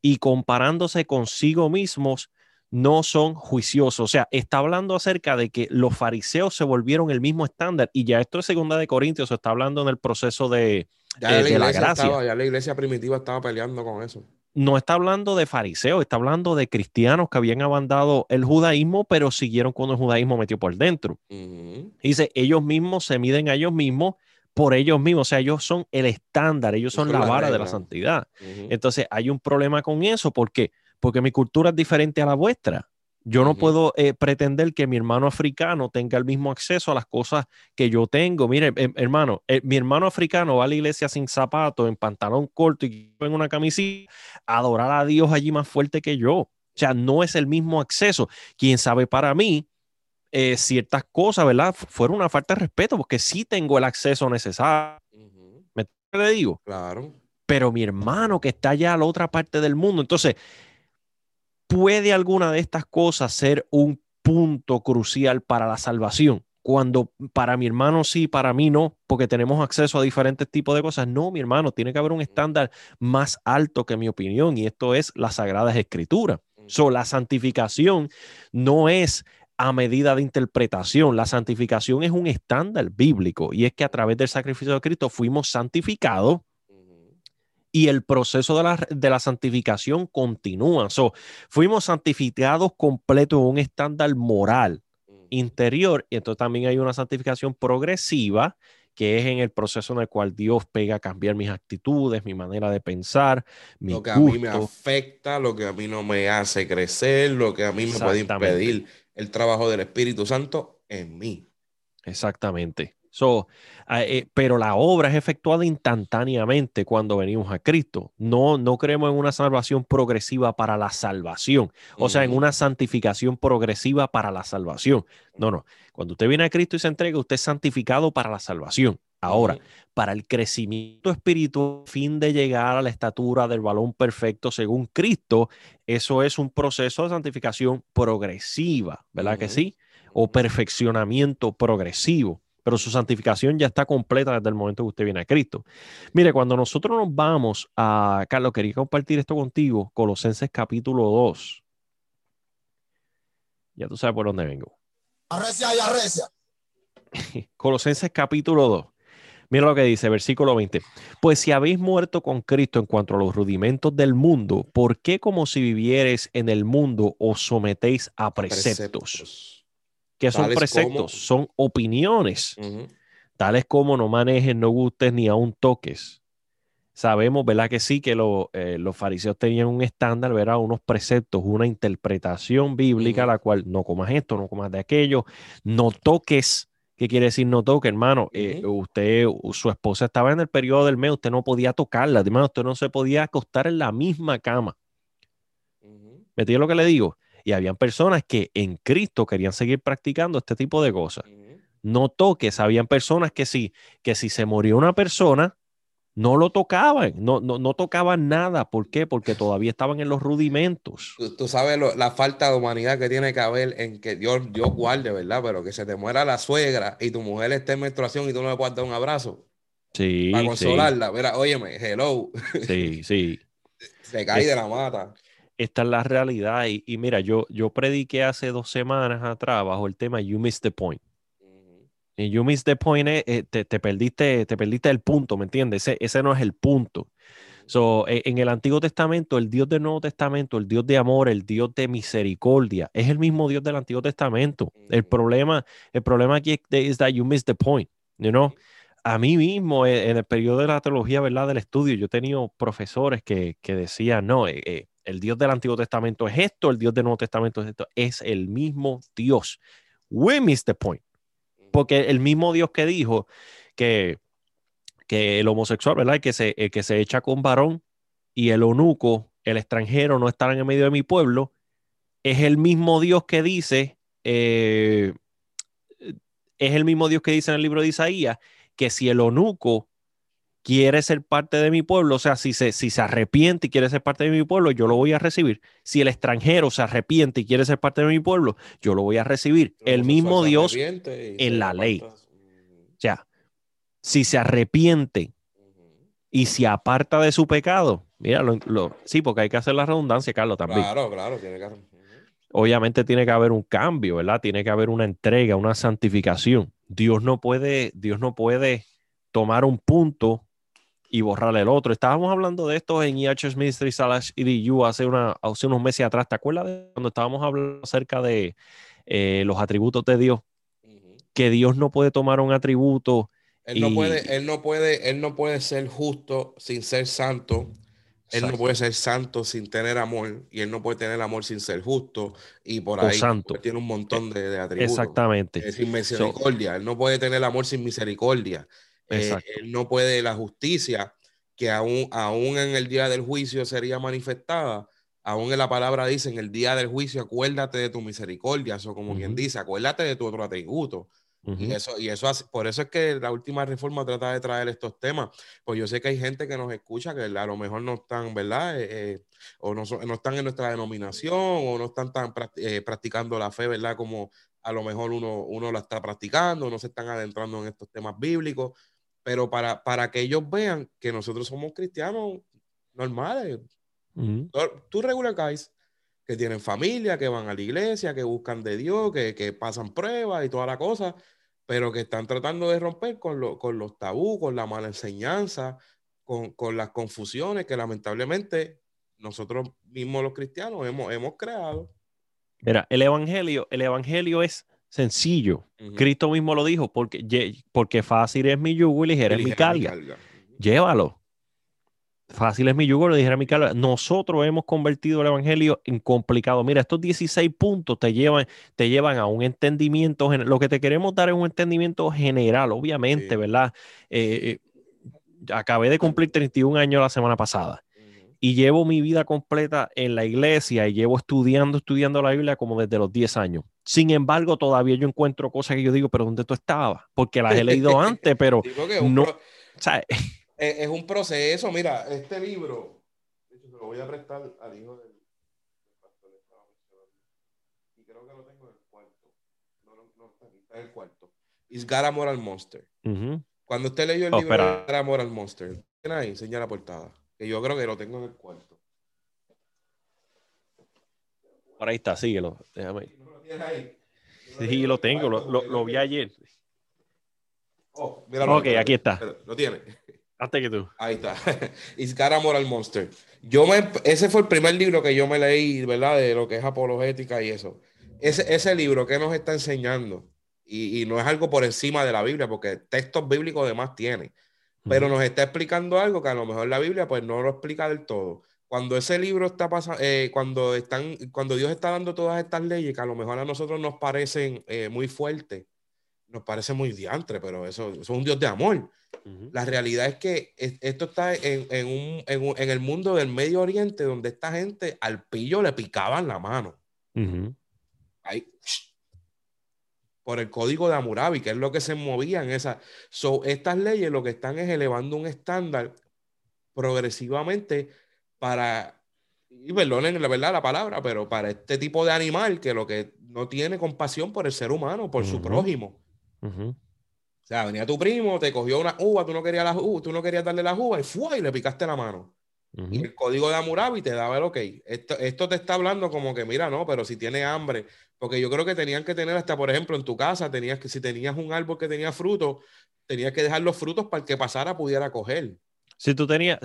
y comparándose consigo mismos, no son juiciosos. O sea, está hablando acerca de que los fariseos se volvieron el mismo estándar y ya esto es segunda de Corintios, está hablando en el proceso de, ya la, gracia. ya la iglesia primitiva estaba peleando con eso. No está hablando de fariseos, está hablando de cristianos que habían abandonado el judaísmo, pero siguieron con el judaísmo metido por dentro. Dice, ellos mismos se miden a ellos mismos por ellos mismos, o sea, ellos son el estándar, ellos son, la, vara de la santidad. Entonces, hay un problema con eso, porque porque mi cultura es diferente a la vuestra. Yo no puedo eh, pretender que mi hermano africano tenga el mismo acceso a las cosas que yo tengo. Mire, em, hermano, eh, mi hermano africano va a la iglesia sin zapatos, en pantalón corto y en una camisita, a adorar a Dios allí más fuerte que yo. O sea, no es el mismo acceso. Quién sabe para mí, eh, ciertas cosas, ¿verdad? Fueron una falta de respeto porque sí tengo el acceso necesario. ¿Me le digo? Claro. Pero mi hermano que está allá a la otra parte del mundo, entonces ¿Puede alguna de estas cosas ser un punto crucial para la salvación? Cuando para mi hermano sí, para mí no, porque tenemos acceso a diferentes tipos de cosas. No, mi hermano, tiene que haber un estándar más alto que mi opinión y esto es la Sagradas Escrituras. So, la santificación no es a medida de interpretación. La santificación es un estándar bíblico y es que a través del sacrificio de Cristo fuimos santificados y el proceso de la, de la santificación continúa. So, fuimos santificados completo en un estándar moral interior y entonces también hay una santificación progresiva que es en el proceso en el cual Dios pega a cambiar mis actitudes, mi manera de pensar, mi lo que a mí me afecta, lo que a mí no me hace crecer, lo que a mí me puede impedir el trabajo del Espíritu Santo en mí. Exactamente. So, ah, eh, pero la obra es efectuada instantáneamente cuando venimos a Cristo. No, no creemos en una salvación progresiva para la salvación, o sea, en una santificación progresiva para la salvación. No, no. Cuando usted viene a Cristo y se entrega, usted es santificado para la salvación. Ahora, para el crecimiento espiritual, fin de llegar a la estatura del balón perfecto según Cristo, eso es un proceso de santificación progresiva, ¿verdad que sí? O perfeccionamiento progresivo pero su santificación ya está completa desde el momento que usted viene a Cristo. Mire, cuando nosotros nos vamos a, Carlos, quería compartir esto contigo, Colosenses capítulo 2. Ya tú sabes por dónde vengo. Arrecia y arrecia. Colosenses capítulo 2. Mira lo que dice, versículo 20. Pues si habéis muerto con Cristo en cuanto a los rudimentos del mundo, ¿por qué como si vivierais en el mundo os sometéis a preceptos? Que son preceptos, son opiniones, tales como no manejes, no gustes ni aún toques. Sabemos, ¿verdad? Que sí, que eh, los fariseos tenían un estándar, ¿verdad? Unos preceptos, una interpretación bíblica, la cual no comas esto, no comas de aquello, no toques. ¿Qué quiere decir no toque, hermano? Eh, usted, su esposa estaba en el periodo del mes, usted no podía tocarla, hermano, usted no se podía acostar en la misma cama. ¿Me entiende lo que le digo? Y habían personas que en Cristo querían seguir practicando este tipo de cosas. No toques, habían personas que sí, que si se murió una persona, no lo tocaban, no, no, no tocaban nada. ¿Por qué? Porque todavía estaban en los rudimentos. Tú, sabes la falta de humanidad que tiene que haber en que Dios, Dios guarde, ¿verdad? Pero que se te muera la suegra y tu mujer esté en menstruación y tú no le puedas dar un abrazo. Sí. Para consolarla. Mira, óyeme, hello. Sí, sí. se cae de la mata esta es la realidad. Y, mira, yo, yo prediqué hace dos semanas atrás bajo el tema You Missed the Point. Y You Missed the Point, eh, te, perdiste, te perdiste el punto, ¿me entiendes? Ese, ese no es el punto. So, e, en el Antiguo Testamento, el Dios del Nuevo Testamento, el Dios de amor, el Dios de misericordia, es el mismo Dios del Antiguo Testamento. El problema, el problema aquí es that you miss the point, you know? A mí mismo, e, en el periodo de la teología, ¿verdad? Del estudio, yo he tenido profesores que, que decían, no, eh, eh, el Dios del Antiguo Testamento es esto, el Dios del Nuevo Testamento es esto, es el mismo Dios. We miss the point. Porque el mismo Dios que dijo que que el homosexual, ¿verdad? que se, que se echa con varón y el onuco, el extranjero, no estarán en medio de mi pueblo, es el mismo Dios que dice, eh, es el mismo Dios que dice en el libro de Isaías, que si el onuco quiere ser parte de mi pueblo, o sea, si se, si se arrepiente y quiere ser parte de mi pueblo, yo lo voy a recibir. Si el extranjero se arrepiente y quiere ser parte de mi pueblo, yo lo voy a recibir. El mismo Dios en la ley. O sea, si se arrepiente y se aparta de su pecado, mira, lo, sí, porque hay que hacer la redundancia, Carlos, también. Claro, claro, tiene que Obviamente tiene que haber un cambio, ¿verdad? Tiene que haber una entrega, una santificación. Dios no puede, Dios no puede tomar un punto y borrar el otro. Estábamos hablando de esto en EHS Ministry slash EDU hace, una, hace unos meses atrás. ¿Te acuerdas de cuando estábamos hablando acerca de eh, los atributos de Dios? Que Dios no puede tomar un atributo él no, puede, él, no puede, él no puede ser justo sin ser santo. Él no puede ser santo sin tener amor y él no puede tener amor sin ser justo y por ahí santo. tiene un montón de, atributos. Exactamente. sin misericordia. él no puede tener amor sin misericordia. Eh, él no puede la justicia que aún, aún en el día del juicio sería manifestada. Aún en la palabra dice en el día del juicio acuérdate de tu misericordia. Eso como quien dice, acuérdate de tu otro atributo. Y eso, y eso por eso es que la última reforma trata de traer estos temas. Pues yo sé que hay gente que nos escucha que a lo mejor no están, ¿verdad? Eh, eh, o no, no, están en nuestra denominación, o no están tan eh, practicando la fe, ¿verdad? Como a lo mejor uno, uno la está practicando, no se están adentrando en estos temas bíblicos. Pero para, para que ellos vean que nosotros somos cristianos normales. Tú regular guys que tienen familia, que van a la iglesia, que buscan de Dios, que, que pasan pruebas y toda la cosa, pero que están tratando de romper con, lo, con los tabú, con la mala enseñanza, con, con, las confusiones que lamentablemente nosotros mismos los cristianos hemos, hemos creado. Mira, el evangelio, el evangelio es sencillo. Cristo mismo lo dijo, porque, porque fácil es mi yugo y ligera, es mi carga. Llévalo. Fácil es mi yugo, le dijera mi Carlos. Nosotros hemos convertido el evangelio en complicado. Mira, estos 16 puntos te llevan, te llevan a un entendimiento. Lo que te queremos dar es un entendimiento general, obviamente, ¿verdad? Eh, eh, acabé de cumplir 31 años la semana pasada y llevo mi vida completa en la iglesia y llevo estudiando, estudiando la Biblia como desde los 10 años. Sin embargo, todavía yo encuentro cosas que yo digo, pero ¿dónde tú estabas? Porque las he leído antes, pero no. es, un proceso. Mira, este libro, se lo voy a prestar al hijo del, pastor Y creo que lo tengo en el cuarto. No, no, no está, está en el cuarto. Is God Moral Monster. Cuando usted leyó el oh, libro de God Moral Monster, ¿tiene ahí? Enseña la portada. Que yo creo que lo tengo en el cuarto. Por ahí está, síguelo. Déjame. ¿Lo ahí? Sí, lo tengo, lo, lo, lo vi ayer. Oh, míralo, ok, aquí está. Lo tiene. Hasta que tú. Ahí está. Isgara Moral Monster. Yo me, ese fue el primer libro que yo me leí, ¿verdad? De lo que es apologética y eso. Ese, ese libro que nos está enseñando, y, y, no es algo por encima de la Biblia, porque textos bíblicos además tiene, pero nos está explicando algo que a lo mejor la Biblia pues no lo explica del todo. Cuando ese libro está pasando, eh, cuando, están, cuando Dios está dando todas estas leyes que a lo mejor a nosotros nos parecen eh, muy fuertes, nos parece muy diantre, pero eso, eso es un Dios de amor. La realidad es que esto está en, en, un, en, el mundo del Medio Oriente, donde esta gente al pillo le picaban la mano. Ahí, por el código de Amurabi, que es lo que se movía en esa. So, estas leyes lo que están es elevando un estándar progresivamente para, y perdonen la verdad la palabra, pero para este tipo de animal que lo que no tiene compasión por el ser humano, por su prójimo. O sea, venía tu primo, te cogió una uva, tú no querías la uva, tú no querías darle la uva y fue y le picaste la mano. Y el código de Amurabi te daba el ok. Esto, esto te está hablando como que, mira, no, pero si tiene hambre, porque yo creo que tenían que tener hasta, por ejemplo, en tu casa, tenías que, si tenías un árbol que tenía frutos, tenías que dejar los frutos para el que pasara pudiera coger. Si tú tenías,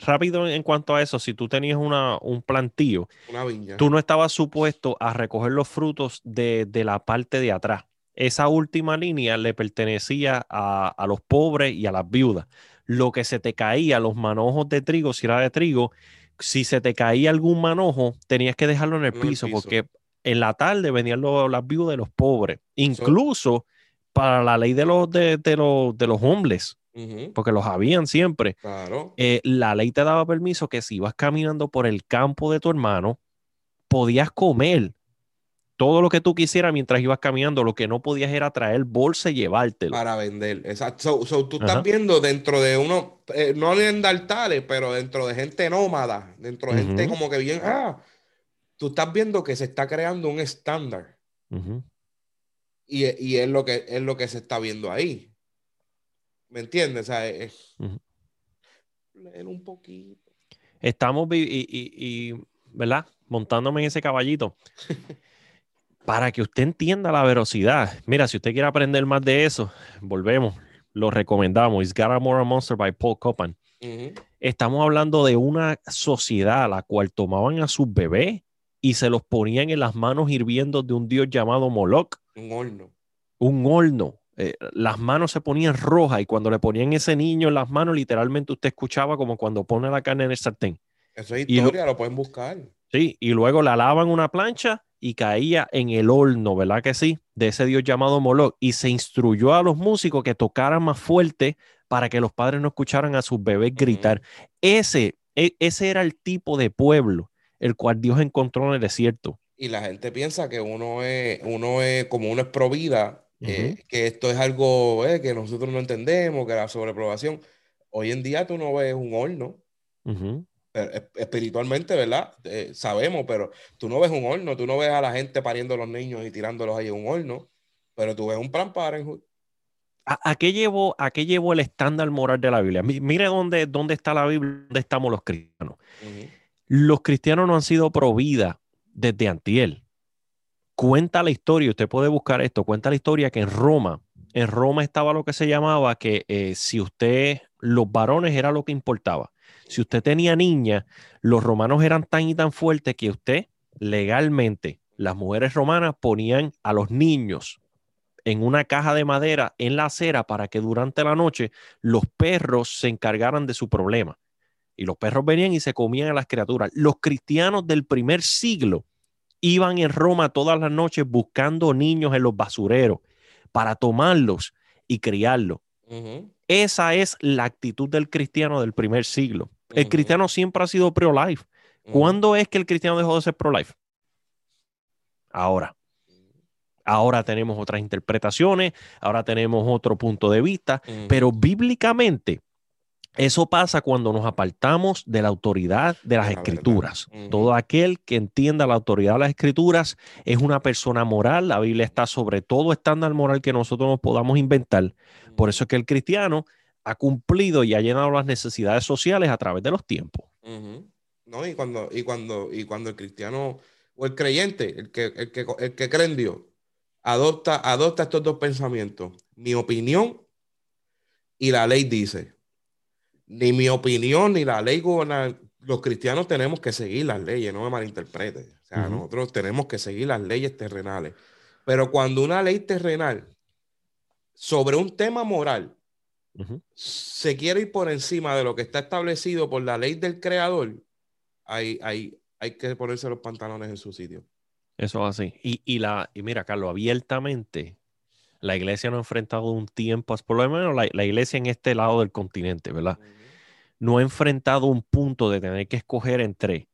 rápido en cuanto a eso, si tú tenías una, un plantío, una viña. tú no estabas supuesto a recoger los frutos de, la parte de atrás. Esa última línea le pertenecía a, a, los pobres y a las viudas. Lo que se te caía, los manojos de trigo, si era de trigo, si se te caía algún manojo, tenías que dejarlo en el, piso, porque en la tarde venían las viudas de los pobres. Incluso para la ley de los, de, los, de los hombres porque los habían siempre. Eh, la ley te daba permiso que si ibas caminando por el campo de tu hermano, podías comer todo lo que tú quisieras mientras ibas caminando. Lo que no podías era traer bolsa y llevártelo. Para vender, exacto. tú estás viendo dentro de uno, eh, no neandertales, pero dentro de gente nómada, dentro de gente como que bien, ah, tú estás viendo que se está creando un estándar. y, y, es, lo que, es lo que se está viendo ahí. ¿Me entiendes? O sea, es, leer un poquito. Estamos, y, y, ¿verdad? Montándome en ese caballito. para que usted entienda la velocidad. Mira, si usted quiere aprender más de eso, volvemos, lo recomendamos. It's Got a More Monster by Paul Copan. Estamos hablando de una sociedad a la cual tomaban a sus bebés y se los ponían en las manos hirviendo de un dios llamado Moloch. Un horno. Un horno. Eh, las manos se ponían rojas y cuando le ponían ese niño en las manos, literalmente usted escuchaba como cuando pone la carne en el sartén. Eso es historia, lo, pueden buscar. Sí, y luego la lavan una plancha y caía en el horno, ¿verdad que sí? De ese dios llamado Moloch. Y se instruyó a los músicos que tocaran más fuerte para que los padres no escucharan a sus bebés gritar. Ese, e, ese era el tipo de pueblo el cual Dios encontró en el desierto. Y la gente piensa que uno es, uno es como uno es provida eh, que esto es algo eh, que nosotros no entendemos, que la sobreprobación. Hoy en día tú no ves un horno. Espiritualmente, ¿verdad? Eh, sabemos, pero tú no ves un horno, tú no ves a la gente pariendo a los niños y tirándolos ahí en un horno, pero tú ves un plan Parenthood. ¿A, qué llevó, ¿A qué llevó el estándar moral de la Biblia? Mire dónde, dónde está la Biblia, dónde estamos los cristianos. Los cristianos no han sido providas desde Antiel cuenta la historia, usted puede buscar esto, cuenta la historia que en Roma, en Roma estaba lo que se llamaba que eh, si usted, los varones era lo que importaba. Si usted tenía niña, los romanos eran tan y tan fuertes que usted legalmente, las mujeres romanas ponían a los niños en una caja de madera en la acera para que durante la noche los perros se encargaran de su problema. Y los perros venían y se comían a las criaturas. Los cristianos del primer siglo iban en Roma todas las noches buscando niños en los basureros para tomarlos y criarlos. Esa es la actitud del cristiano del primer siglo. El cristiano siempre ha sido pro-life. ¿Cuándo es que el cristiano dejó de ser pro-life? Ahora. Ahora tenemos otras interpretaciones, ahora tenemos otro punto de vista, pero bíblicamente eso pasa cuando nos apartamos de la autoridad de las escrituras. Todo aquel que entienda la autoridad de las escrituras es una persona moral. La Biblia está sobre todo estándar moral que nosotros nos podamos inventar. Por eso es que el cristiano ha cumplido y ha llenado las necesidades sociales a través de los tiempos. No, y cuando, y cuando, y cuando el cristiano o el creyente, el que, el que, el que cree en Dios, adopta, adopta estos dos pensamientos. Mi opinión y la ley dice ni mi opinión ni la ley gubernamental. Los cristianos tenemos que seguir las leyes, no me malinterprete. O sea, nosotros tenemos que seguir las leyes terrenales. Pero cuando una ley terrenal sobre un tema moral se quiere ir por encima de lo que está establecido por la ley del creador, hay, hay, hay que ponerse los pantalones en su sitio. Eso es así. Y, y, la, y mira, Carlos, abiertamente la iglesia no ha enfrentado un tiempo, por lo menos la, iglesia en este lado del continente, ¿verdad? No ha enfrentado un punto de tener que escoger entre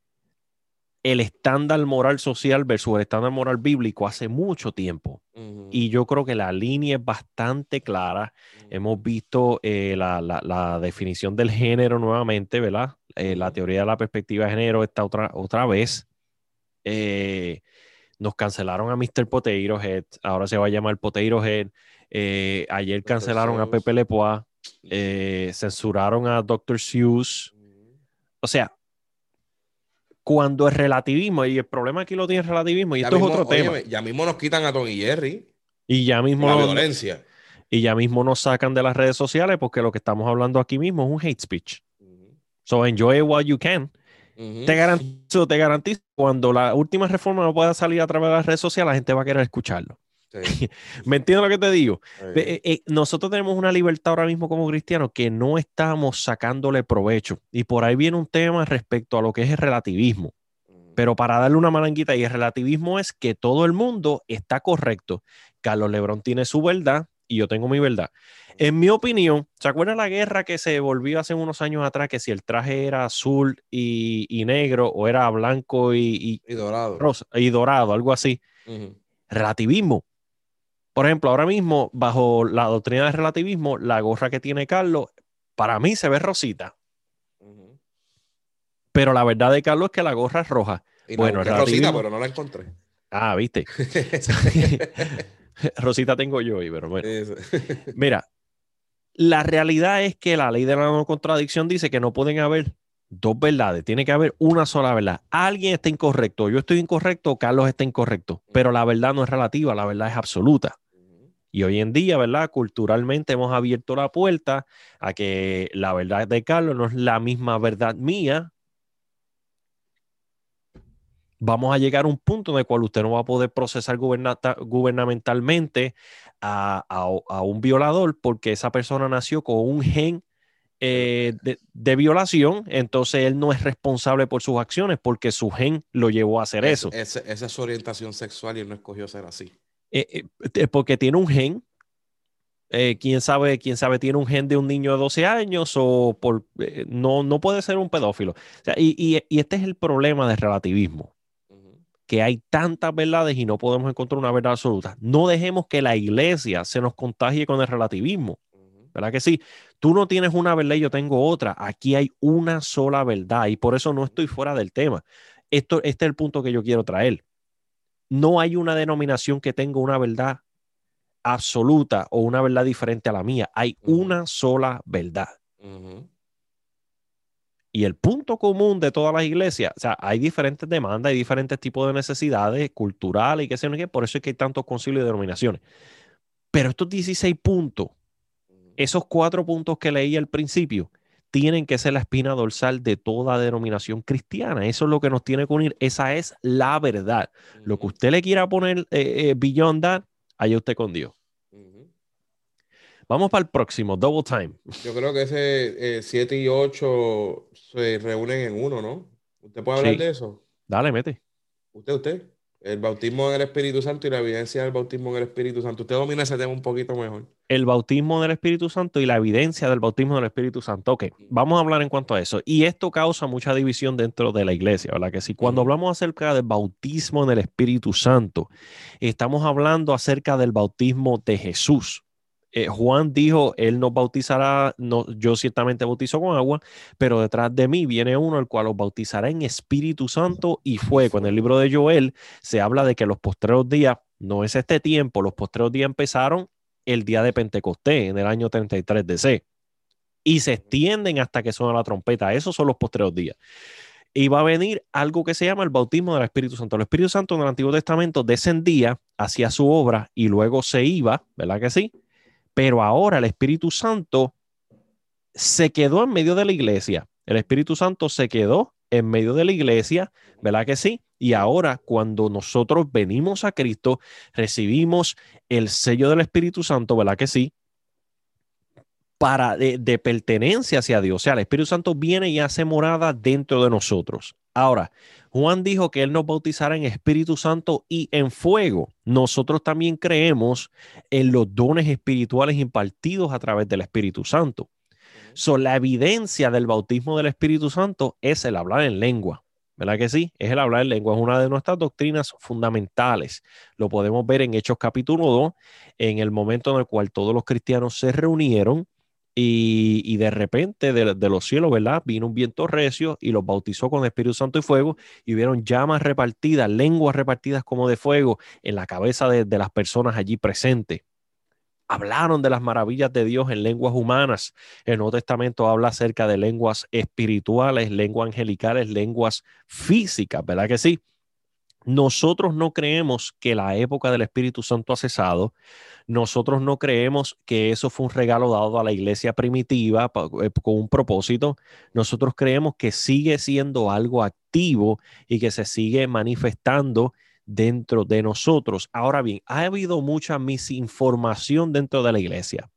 el estándar moral social versus el estándar moral bíblico hace mucho tiempo. Y yo creo que la línea es bastante clara. Hemos visto eh, la, definición del género nuevamente, ¿verdad? Eh, la teoría de la perspectiva de género está otra, otra vez. Eh, nos cancelaron a Mr. Potato Head, ahora se va a llamar Potato Head. Ayer cancelaron a Pepe Lepoa, eh, censuraron a Dr. Seuss. O sea, cuando es relativismo, y el problema aquí lo tiene el relativismo, y esto es otro tema. ya mismo nos quitan a Tony Jerry. Y ya mismo. La violencia. Y ya mismo nos sacan de las redes sociales porque lo que estamos hablando aquí mismo es un hate speech. So enjoy while you can. Te garantizo, te garantizo, cuando la última reforma no pueda salir a través de las redes sociales, la gente va a querer escucharlo. ¿Me entiendes lo que te digo? Eh, eh, nosotros tenemos una libertad ahora mismo como cristianos que no estamos sacándole provecho. Y por ahí viene un tema respecto a lo que es el relativismo. Pero para darle una malanguita, y el relativismo es que todo el mundo está correcto. Carlos Lebrón tiene su verdad y yo tengo mi verdad. En mi opinión, ¿se acuerdan la guerra que se volvió hace unos años atrás? Que si el traje era azul y, negro o era blanco y, dorado. y dorado, algo así. Relativismo. Por ejemplo, ahora mismo, bajo la doctrina del relativismo, la gorra que tiene Carlos, para mí se ve rosita. Pero la verdad de Carlos es que la gorra es roja. bueno, es rosita, pero no la encontré. Ah, viste. Rosita tengo yo hoy, pero bueno. Mira, la realidad es que la ley de la no contradicción dice que no pueden haber dos verdades, tiene que haber una sola verdad. Alguien está incorrecto, yo estoy incorrecto, Carlos está incorrecto, pero la verdad no es relativa, la verdad es absoluta. Y hoy en día, ¿verdad? Culturalmente hemos abierto la puerta a que la verdad de Carlos no es la misma verdad mía, vamos a llegar a un punto en el cual usted no va a poder procesar gubernamentalmente a, un violador porque esa persona nació con un gen eh, de, violación, entonces él no es responsable por sus acciones porque su gen lo llevó a hacer eso. esa es su orientación sexual y él no escogió ser así. Eh, eh, porque tiene un gen. quién sabe, quién sabe, tiene un gen de un niño de 12 años o por, no, no puede ser un pedófilo. y, y este es el problema del relativismo que hay tantas verdades y no podemos encontrar una verdad absoluta. No dejemos que la iglesia se nos contagie con el relativismo. ¿Verdad que sí? Tú no tienes una verdad y yo tengo otra. Aquí hay una sola verdad y por eso no estoy fuera del tema. Esto, este es el punto que yo quiero traer. No hay una denominación que tenga una verdad absoluta o una verdad diferente a la mía. Hay una sola verdad. Y el punto común de todas las iglesias, o sea, hay diferentes demandas, hay diferentes tipos de necesidades culturales y qué sé yo, por eso es que hay tantos concilios y denominaciones. Pero estos 16 puntos, esos cuatro puntos que leí al principio, tienen que ser la espina dorsal de toda denominación cristiana. Eso es lo que nos tiene que unir. Esa es la verdad. Lo que usted le quiera poner eh, eh, beyond that, allá usted con Dios. Vamos para el próximo, Double Time. Yo creo que ese 7 eh, y 8 se reúnen en uno, ¿no? ¿Usted puede hablar de eso? Dale, mete. Usted, usted. El bautismo en el Espíritu Santo y la evidencia del bautismo en el Espíritu Santo. Usted domina ese tema un poquito mejor. El bautismo del Espíritu Santo y la evidencia del bautismo del Espíritu Santo. Ok, vamos a hablar en cuanto a eso. Y esto causa mucha división dentro de la iglesia, ¿verdad? Que si cuando hablamos acerca del bautismo en el Espíritu Santo, estamos hablando acerca del bautismo de Jesús. Eh, Juan dijo, él nos bautizará, no, yo ciertamente bautizo con agua, pero detrás de mí viene uno el cual los bautizará en Espíritu Santo y fuego. En el libro de Joel se habla de que los postreros días, no es este tiempo, los postreros días empezaron el día de Pentecostés, en el año 33 DC, y se extienden hasta que suena la trompeta. Esos son los postreros días. Y va a venir algo que se llama el bautismo del Espíritu Santo. El Espíritu Santo en el Antiguo Testamento descendía, hacía su obra y luego se iba, ¿verdad que sí? Pero ahora el Espíritu Santo se quedó en medio de la iglesia. El Espíritu Santo se quedó en medio de la iglesia, ¿verdad que sí? Y ahora cuando nosotros venimos a Cristo, recibimos el sello del Espíritu Santo, ¿verdad que sí? Para de, de pertenencia hacia Dios. O sea, el Espíritu Santo viene y hace morada dentro de nosotros. Ahora, Juan dijo que Él nos bautizará en Espíritu Santo y en fuego. Nosotros también creemos en los dones espirituales impartidos a través del Espíritu Santo. So, la evidencia del bautismo del Espíritu Santo es el hablar en lengua. ¿Verdad que sí? Es el hablar en lengua. Es una de nuestras doctrinas fundamentales. Lo podemos ver en Hechos capítulo 2, en el momento en el cual todos los cristianos se reunieron y, de repente de, los cielos, ¿verdad? Vino un viento recio y los bautizó con Espíritu Santo y fuego y vieron llamas repartidas, lenguas repartidas como de fuego en la cabeza de, de las personas allí presentes. Hablaron de las maravillas de Dios en lenguas humanas. El Nuevo Testamento habla acerca de lenguas espirituales, lenguas angelicales, lenguas físicas, ¿verdad que sí? Nosotros no creemos que la época del Espíritu Santo ha cesado. Nosotros no creemos que eso fue un regalo dado a la iglesia primitiva eh, con un propósito. Nosotros creemos que sigue siendo algo activo y que se sigue manifestando dentro de nosotros. Ahora bien, ha habido mucha misinformación dentro de la iglesia.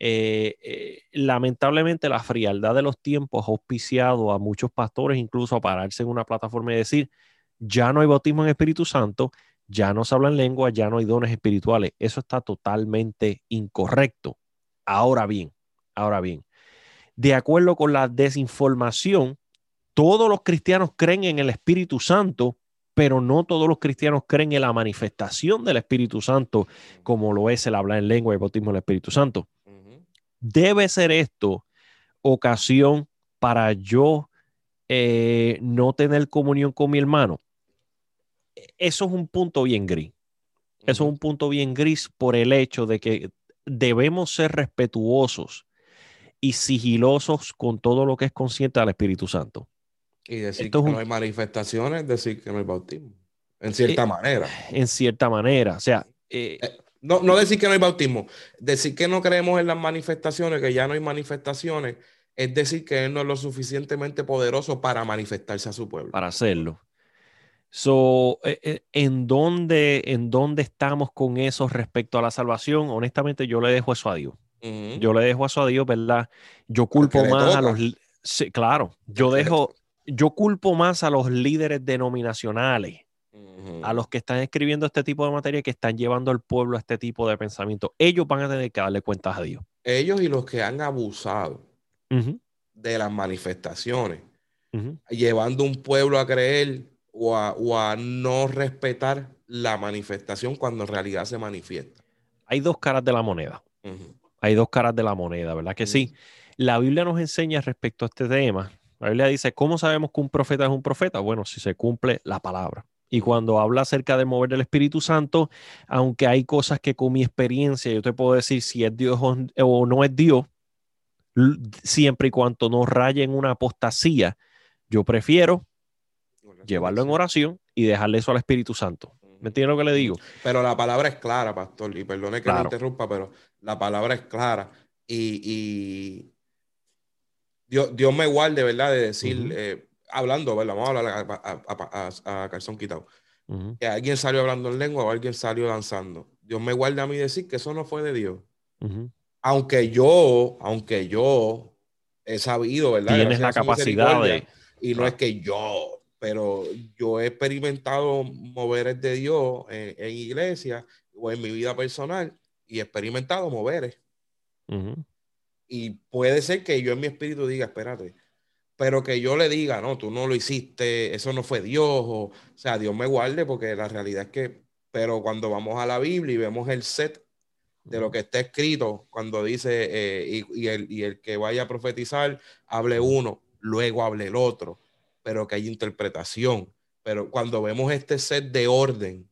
Eh, eh, lamentablemente la frialdad de los tiempos ha auspiciado a muchos pastores incluso a pararse en una plataforma y decir, ya no hay bautismo en Espíritu Santo, ya no se habla en lengua, ya no hay dones espirituales. Eso está totalmente incorrecto. Ahora bien, ahora bien, de acuerdo con la desinformación, todos los cristianos creen en el Espíritu Santo, pero no todos los cristianos creen en la manifestación del Espíritu Santo, como lo es el hablar en lengua y el bautismo del Espíritu Santo. Debe ser esto ocasión para yo eh, no tener comunión con mi hermano eso es un punto bien gris. Eso es un punto bien gris por el hecho de que debemos ser respetuosos y sigilosos con todo lo que es consciente del Espíritu Santo. Y decir que no hay manifestaciones, decir que no hay bautismo. En cierta eh, manera. En cierta manera. O sea. Eh, eh, no, no decir que no hay bautismo, decir que no creemos en las manifestaciones, que ya no hay manifestaciones, es decir que Él no es lo suficientemente poderoso para manifestarse a su pueblo. Para hacerlo. So, eh, eh, ¿en, dónde, ¿En dónde estamos con eso respecto a la salvación? Honestamente, yo le dejo eso a Dios. Yo le dejo eso a Dios, ¿verdad? Yo culpo más a los... Sí, claro, yo dejo... Yo culpo más a los líderes denominacionales, a los que están escribiendo este tipo de materia, que están llevando al pueblo a este tipo de pensamiento. Ellos van a tener que darle cuentas a Dios. Ellos y los que han abusado de las manifestaciones, llevando un pueblo a creer o a, no respetar la manifestación cuando en realidad se manifiesta. Hay dos caras de la moneda. Hay dos caras de la moneda, ¿verdad que sí? La Biblia nos enseña respecto a este tema. La Biblia dice, ¿cómo sabemos que un profeta es un profeta? Bueno, si se cumple la palabra. Y cuando habla acerca del mover del Espíritu Santo, aunque hay cosas que con mi experiencia yo te puedo decir si es Dios o no es Dios, siempre y cuando no raye en una apostasía, yo prefiero llevarlo en oración y dejarle eso al Espíritu Santo. ¿Me entiendes lo que le digo? Pero la palabra es clara, pastor, y perdone que me interrumpa, pero la palabra es clara. Y, Dios, Dios, me guarde, ¿verdad? De decir, eh, hablando, ¿verdad? Vamos a hablar a, calzón quitado. Que alguien salió hablando en lengua o alguien salió danzando. Dios me guarde a mí decir que eso no fue de Dios. Aunque yo, aunque yo he sabido, ¿verdad? Tienes la capacidad de... Y no es que yo pero yo he experimentado moveres de Dios en, iglesia o en mi vida personal y he experimentado moveres. Y puede ser que yo en mi espíritu diga, espérate, pero que yo le diga, no, tú no lo hiciste, eso no fue Dios, o, sea, Dios me guarde, porque la realidad es que, pero cuando vamos a la Biblia y vemos el set de lo que está escrito, cuando dice, eh, y, el, y el que vaya a profetizar, hable uno, luego hable el otro pero que hay interpretación. Pero cuando vemos este set de orden,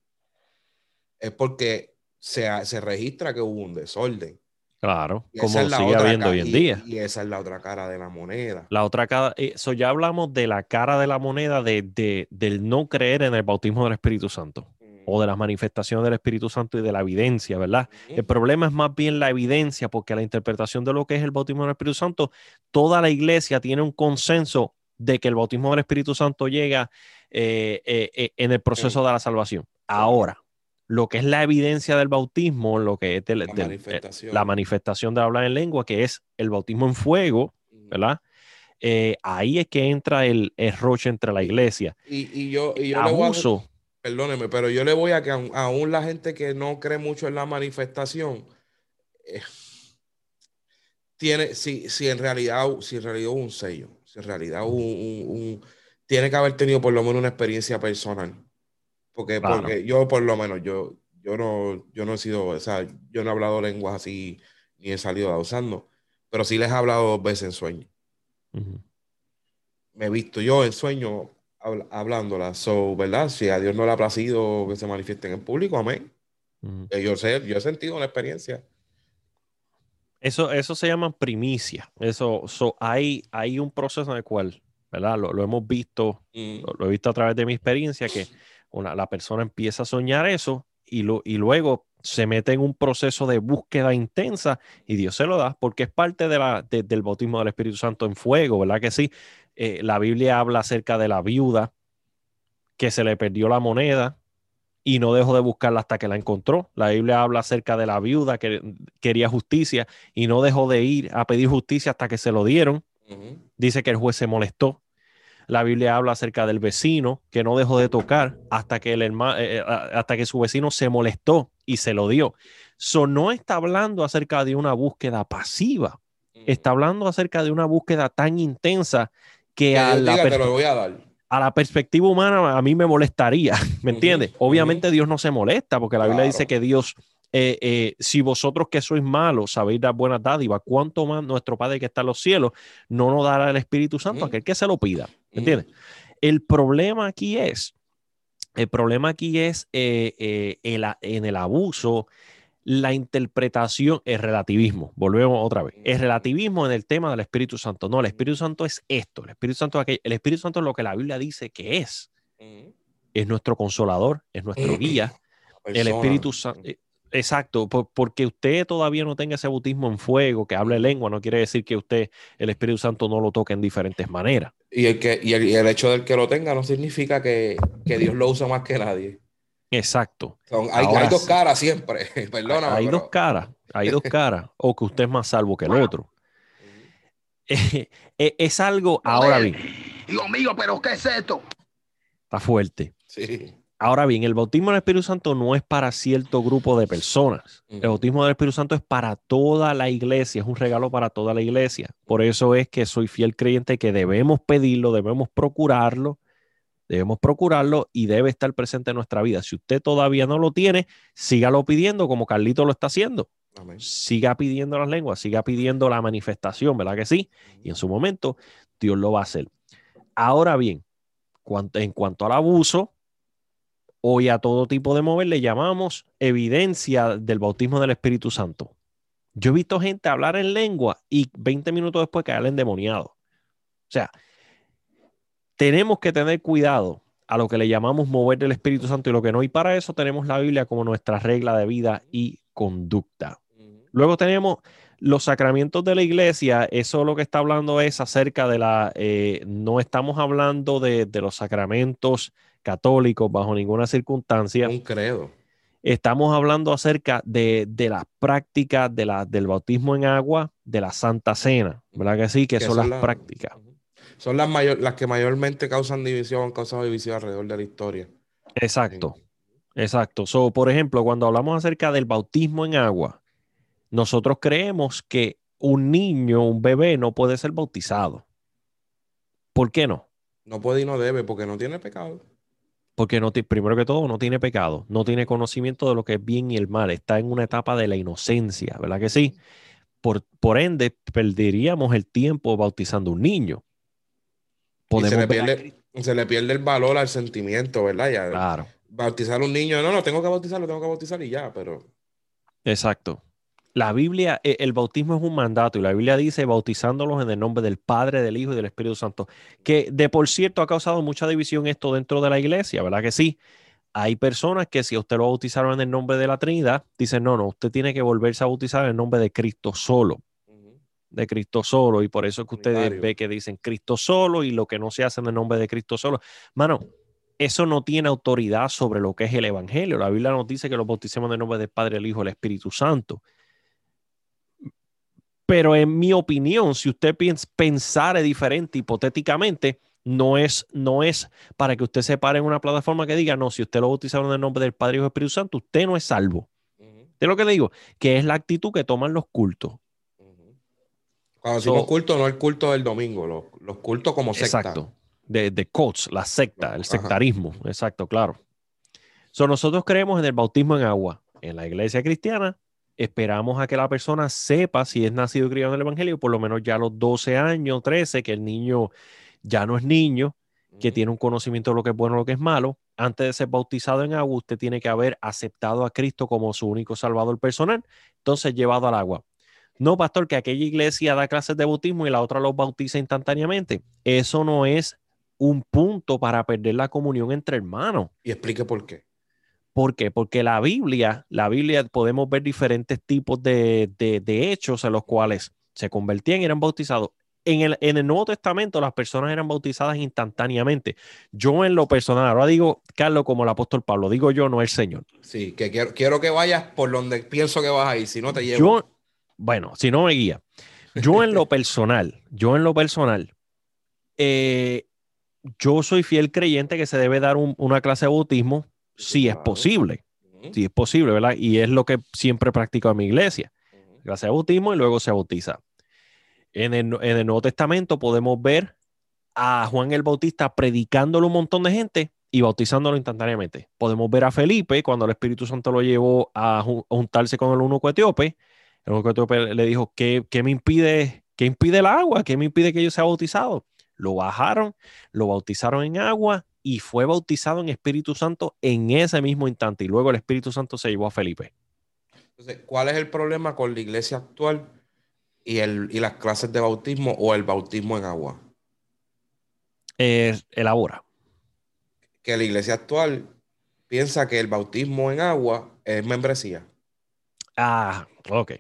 es porque se, se registra que hubo un desorden. Claro, como sigue habiendo hoy en día. Y esa es la otra cara de la moneda. La otra cara, eso ya hablamos de la cara de la moneda de, de, del no creer en el bautismo del Espíritu Santo o de las manifestaciones del Espíritu Santo y de la evidencia, ¿verdad? El problema es más bien la evidencia, porque la interpretación de lo que es el bautismo del Espíritu Santo, toda la iglesia tiene un consenso de que el bautismo del Espíritu Santo llega eh, eh, eh, en el proceso de la salvación. Ahora, lo que es la evidencia del bautismo, lo que es la, manifestación. de hablar en lengua, que es el bautismo en fuego, ¿verdad? ahí es que entra el, roche entre la iglesia. Y, yo, y yo Le perdóneme, pero yo le voy a que aún, la gente que no cree mucho en la manifestación, tiene, si, si, en realidad, si en realidad hubo un sello, en realidad un, tiene que haber tenido por lo menos una experiencia personal. Porque, porque yo, por lo menos, yo, yo, no, yo no he sido, o sea, yo no he hablado lenguas así, ni he salido usando, pero sí les he hablado dos veces en sueño. Me he visto yo en sueño hablándola. So, ¿verdad? Si a Dios no le ha placido que se manifiesten en público, amén. Eh, yo sé, yo he sentido una experiencia. Eso, eso se llama primicia. Eso, hay, hay un proceso en el cual, ¿verdad? Lo, hemos visto, mm. lo, he visto a través de mi experiencia, que la persona empieza a soñar eso y, lo, y luego se mete en un proceso de búsqueda intensa y Dios se lo da porque es parte de la, del bautismo del Espíritu Santo en fuego, ¿verdad que sí? Eh, la Biblia habla acerca de la viuda que se le perdió la moneda y no dejó de buscarla hasta que la encontró. La Biblia habla acerca de la viuda que quería justicia y no dejó de ir a pedir justicia hasta que se lo dieron. Dice que el juez se molestó la Biblia habla acerca del vecino que no dejó de tocar hasta que, el hermano, eh, eh, hasta que su vecino se molestó y se lo dio. So, no está hablando acerca de una búsqueda pasiva, está hablando acerca de una búsqueda tan intensa que, a, la a, la perspectiva humana a mí me molestaría, ¿me entiendes? Obviamente Dios no se molesta porque la Biblia dice que Dios eh, eh, si vosotros que sois malos sabéis dar buenas dádivas, ¿cuánto más nuestro Padre que está en los cielos no nos dará el Espíritu Santo a aquel que se lo pida? ¿Me entiendes? El problema aquí es, el problema aquí es eh, en el abuso, la interpretación, el relativismo. Volvemos otra vez. El relativismo en el tema del Espíritu Santo. No, el Espíritu Santo es esto. El Espíritu Santo es El Espíritu Santo es lo que la Biblia dice que es. Es nuestro consolador, es nuestro guía. El Espíritu Santo. Exacto, porque usted todavía no tenga ese bautismo en fuego, que hable lengua, no quiere decir que usted, el Espíritu Santo, no lo toque en diferentes maneras. Y el, que, y el, hecho del que lo tenga no significa que, Dios lo usa más que nadie. Exacto. hay, dos caras siempre, perdóname. Hay dos caras, hay dos caras, o que usted es más salvo que el otro. es, algo, ahora bien. Dios mío, pero ¿qué es esto? Está fuerte. Sí. Ahora bien, el bautismo del Espíritu Santo no es para cierto grupo de personas. El bautismo del Espíritu Santo es para toda la iglesia, es un regalo para toda la iglesia. Por eso es que soy fiel creyente que debemos pedirlo, debemos procurarlo, debemos procurarlo y debe estar presente en nuestra vida. Si usted todavía no lo tiene, sígalo pidiendo como Carlito lo está haciendo. Siga pidiendo las lenguas, siga pidiendo la manifestación, ¿verdad que sí? Y en su momento Dios lo va a hacer. Ahora bien, en cuanto al abuso, Hoy a todo tipo de mover le llamamos evidencia del bautismo del Espíritu Santo. Yo he visto gente hablar en lengua y 20 minutos después caer endemoniado. O sea, tenemos que tener cuidado a lo que le llamamos mover del Espíritu Santo y lo que no. Y para eso tenemos la Biblia como nuestra regla de vida y conducta. Luego tenemos los sacramentos de la iglesia. Eso lo que está hablando es acerca de la... Eh, no estamos hablando de, de los sacramentos católicos bajo ninguna circunstancia. Un credo. Estamos hablando acerca de, de las prácticas de la, del bautismo en agua, de la Santa Cena, ¿verdad que sí? Que, son, las prácticas. Son las, mayor, las que mayormente causan división, han causado división alrededor de la historia. Exacto, exacto. So, por ejemplo, cuando hablamos acerca del bautismo en agua, nosotros creemos que un niño, un bebé, no puede ser bautizado. ¿Por qué no? No puede y no debe, porque no tiene pecado porque no primero que todo no tiene pecado, no tiene conocimiento de lo que es bien y el mal, está en una etapa de la inocencia, ¿verdad que sí? Por, por ende, perderíamos el tiempo bautizando un niño. Se, le pierde, se, le pierde, el valor al sentimiento, ¿verdad? Ya, claro. Bautizar a un niño, no, no, tengo que bautizarlo, tengo que bautizar y ya, pero... Exacto la Biblia, e, el bautismo es un mandato y la Biblia dice bautizándolos en el nombre del Padre, del Hijo y del Espíritu Santo, que de por cierto ha causado mucha división esto dentro de la iglesia, ¿verdad que sí? Hay personas que si usted lo bautizaron en el nombre de la Trinidad, dicen, no, no, usted tiene que volverse a bautizar en el nombre de Cristo solo, de Cristo solo, y por eso es que usted ve que dicen Cristo solo y lo que no se hace en el nombre de Cristo solo. Mano, eso no tiene autoridad sobre lo que es el Evangelio. La Biblia nos dice que lo bauticemos en el nombre del Padre, el Hijo y el Espíritu Santo. Pero en mi opinión, si usted pensara diferente hipotéticamente, no es, no es para que usted se pare en una plataforma que diga, no, si usted lo bautizaron en el nombre del Padre y del Espíritu Santo, usted no es salvo. Es lo que le digo, que es la actitud que toman los cultos. Cuando decimos culto, no el culto del domingo, los, cultos como secta. Exacto, de, de cults, la secta, el sectarismo, exacto, claro. So, nosotros creemos en el bautismo en agua. En la iglesia cristiana esperamos a que la persona sepa si es nacido y criado en el Evangelio, por lo menos ya a los 12 años, 13, que el niño ya no es niño, que tiene un conocimiento de lo que es bueno y lo que es malo. Antes de ser bautizado en agua, usted tiene que haber aceptado a Cristo como su único salvador personal, entonces llevado al agua. No, pastor, que aquella iglesia da clases de bautismo y la otra los bautiza instantáneamente. Eso no es un punto para perder la comunión entre hermanos. Y explique por qué. ¿Por qué? Porque la Biblia, la Biblia podemos ver diferentes tipos de, de, hechos en los cuales se convertían y eran bautizados. En el, en el, Nuevo Testamento las personas eran bautizadas instantáneamente. Yo en lo personal, ahora digo, Carlos, como el apóstol Pablo, digo yo, no el Señor. Sí, que quiero, quiero que vayas por donde pienso que vas a ir, si no te llevo. Yo, bueno, si no me guía. Yo en lo personal, yo en lo personal, eh, yo soy fiel creyente que se debe dar una clase de bautismo si es posible. Si es posible, ¿verdad? Y es lo que siempre practico en mi iglesia. Clase de bautismo y luego se bautiza. En el, en el, Nuevo Testamento podemos ver a Juan el Bautista predicándolo un montón de gente y bautizándolo instantáneamente. Podemos ver a Felipe cuando el Espíritu Santo lo llevó a, juntarse con el eunuco etíope. El etíope le dijo, ¿qué, ¿qué, me impide, ¿qué impide el agua? ¿Qué me impide que yo sea bautizado? Lo bajaron, lo bautizaron en agua y fue bautizado en Espíritu Santo en ese mismo instante. Y luego el Espíritu Santo se llevó a Felipe. Entonces, ¿cuál es el problema con la iglesia actual y, el, y las clases de bautismo o el bautismo en agua? Eh, elabora. Que la iglesia actual piensa que el bautismo en agua es membresía. Ah, ok.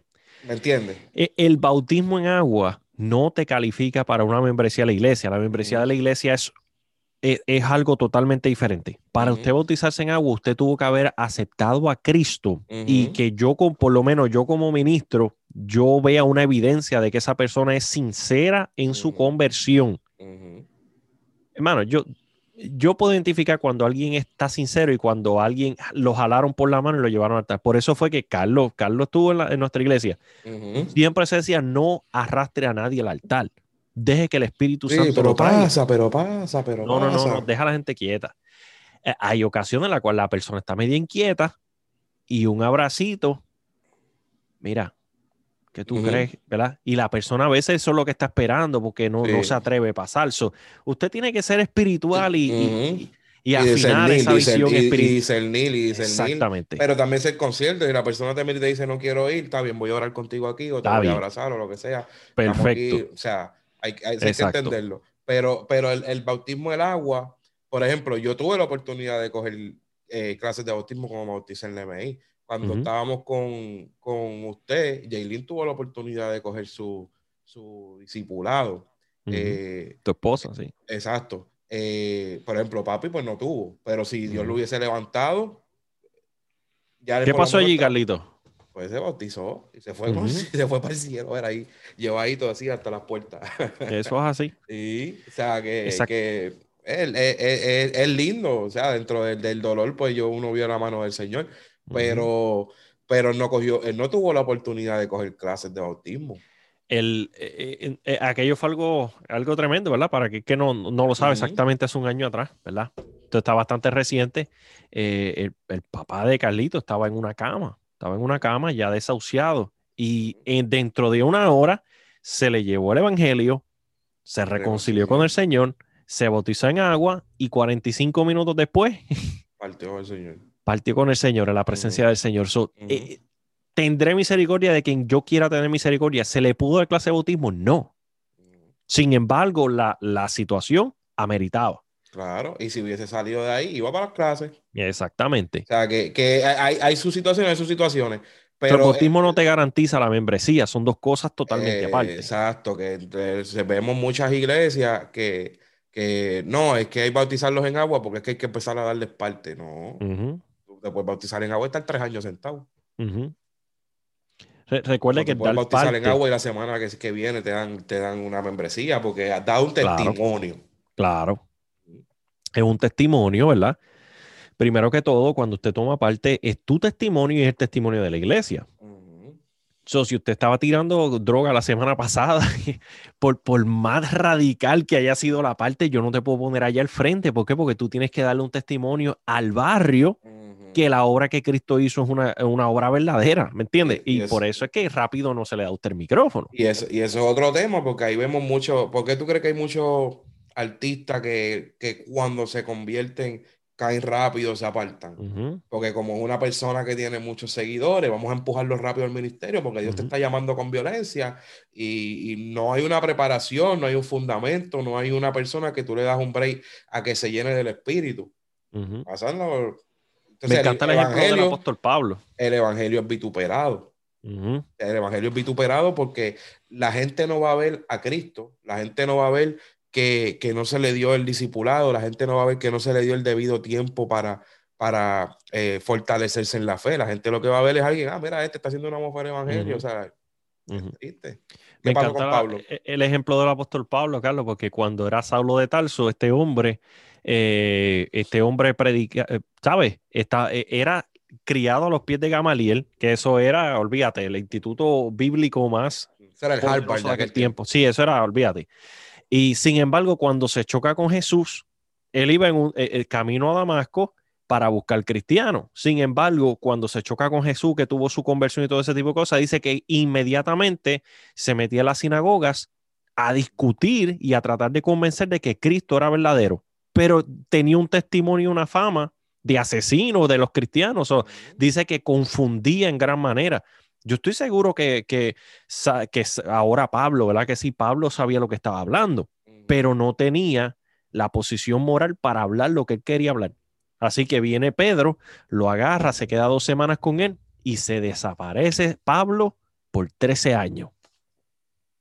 ¿Me entiendes? E, el bautismo en agua no te califica para una membresía de la iglesia. La membresía de la iglesia es, e, es, algo totalmente diferente. Para usted bautizarse en agua, usted tuvo que haber aceptado a Cristo y que yo, por lo menos yo como ministro, yo vea una evidencia de que esa persona es sincera en su conversión. Hermano, yo, yo puedo identificar cuando alguien está sincero y cuando alguien lo jalaron por la mano y lo llevaron al altar. Por eso fue que Carlos, Carlos estuvo en, nuestra iglesia. Siempre se decía, no arrastre a nadie al altar. Deje que el Espíritu Santo pero pasa, pero pasa, pero no, pasa. No, no, no, deja a la gente quieta. Eh, hay ocasiones en las cuales la persona está medio inquieta y un abracito, mira, que tú crees, ¿verdad? Y la persona a veces eso es lo que está esperando porque no, no se atreve a pasar. usted tiene que ser espiritual y, y, afinar esa visión espiritual. Y Exactamente. Pero también ser consciente. Si la persona te mira y dice no quiero ir, está bien, voy a orar contigo aquí o te voy a abrazar o lo que sea. Perfecto. o sea, hay, hay, que entenderlo. Pero, pero el, el, bautismo del agua, por ejemplo, yo tuve la oportunidad de coger eh, clases de bautismo como bautizar en el MI cuando estábamos con, con usted, Jaylin tuvo la oportunidad de coger su, su discipulado. Eh, tu esposa, sí. Exacto. Eh, por ejemplo, papi, pues no tuvo, pero si Dios lo hubiese levantado, ya ¿Qué pasó allí, Carlito? Pues se bautizó y se fue, se fue para el cielo, era ahí, llevadito así hasta las puertas. Eso es así. Sí, o sea, que, que es, lindo, o sea, dentro del, del, dolor, pues yo uno vio la mano del Señor pero, pero él no cogió, él no tuvo la oportunidad de coger clases de bautismo. El, eh, eh, eh, aquello fue algo, algo tremendo, ¿verdad? Para que, que no, no lo sabe exactamente hace un año atrás, ¿verdad? Esto está bastante reciente. el, el, papá de Carlito estaba en una cama, estaba en una cama ya desahuciado y dentro de una hora se le llevó el evangelio, se reconcilió con el Señor, se bautizó en agua y 45 minutos después partió el Señor partió con el Señor, en la presencia del Señor. Eh, ¿Tendré misericordia de quien yo quiera tener misericordia? ¿Se le pudo dar clase de bautismo? No. Sin embargo, la, la situación ameritaba. Claro, y si hubiese salido de ahí, iba para las clases. Exactamente. O sea, que, que hay, hay, sus situaciones, hay sus situaciones. Pero el bautismo no te garantiza la membresía, son dos cosas totalmente eh, aparte. Exacto, que vemos muchas iglesias que, que no, es que hay que bautizarlos en agua porque es que hay que empezar a darles parte, no te puedes bautizar en agua y estar tres años sentado. recuerde que puedes bautizar en agua y la semana que, que, viene te dan, te dan una membresía porque has dado un testimonio. Claro. Es un testimonio, ¿verdad? Primero que todo, cuando usted toma parte, es tu testimonio y es el testimonio de la iglesia. So, si usted estaba tirando droga la semana pasada, por, por más radical que haya sido la parte, yo no te puedo poner allá al frente. ¿Por qué? Porque tú tienes que darle un testimonio al barrio que la obra que Cristo hizo es una, una obra verdadera, ¿me entiendes? Y, por eso es que rápido no se le da usted el micrófono. Y eso, y eso es otro tema, porque ahí vemos mucho, ¿por qué tú crees que hay muchos artistas que, que cuando se convierten caen rápido, se apartan. Porque como una persona que tiene muchos seguidores, vamos a empujarlo rápido al ministerio porque Dios te está llamando con violencia y, no hay una preparación, no hay un fundamento, no hay una persona que tú le das un break a que se llene del espíritu. Pasando. Me encanta el, ejemplo del apóstol Pablo. El evangelio es vituperado. El evangelio es vituperado porque la gente no va a ver a Cristo, la gente no va a ver que, no se le dio el discipulado, la gente no va a ver que no se le dio el debido tiempo para, para eh, fortalecerse en la fe. La gente lo que va a ver es alguien, ah, mira, este está haciendo una mujer evangelio, o sea, triste. Me encanta Pablo? E, el ejemplo del apóstol Pablo, Carlos, porque cuando era Saulo de Tarso, este hombre, eh, este hombre predica, eh, ¿sabes? Está, era criado a los pies de Gamaliel, que eso era, olvídate, el instituto bíblico más. Eso era el Harvard de aquel tiempo. Sí, eso era, olvídate. Y sin embargo, cuando se choca con Jesús, él iba en un, el eh, camino a Damasco para buscar cristiano. Sin embargo, cuando se choca con Jesús, que tuvo su conversión y todo ese tipo de cosas, dice que inmediatamente se metía a las sinagogas a discutir y a tratar de convencer de que Cristo era verdadero. Pero tenía un testimonio y una fama de asesino de los cristianos. O dice que confundía en gran manera. Yo estoy seguro que, que, que ahora Pablo, ¿verdad? Que sí, Pablo sabía lo que estaba hablando, pero no tenía la posición moral para hablar lo que él quería hablar. Así que viene Pedro, lo agarra, se queda dos semanas con él y se desaparece Pablo por 13 años.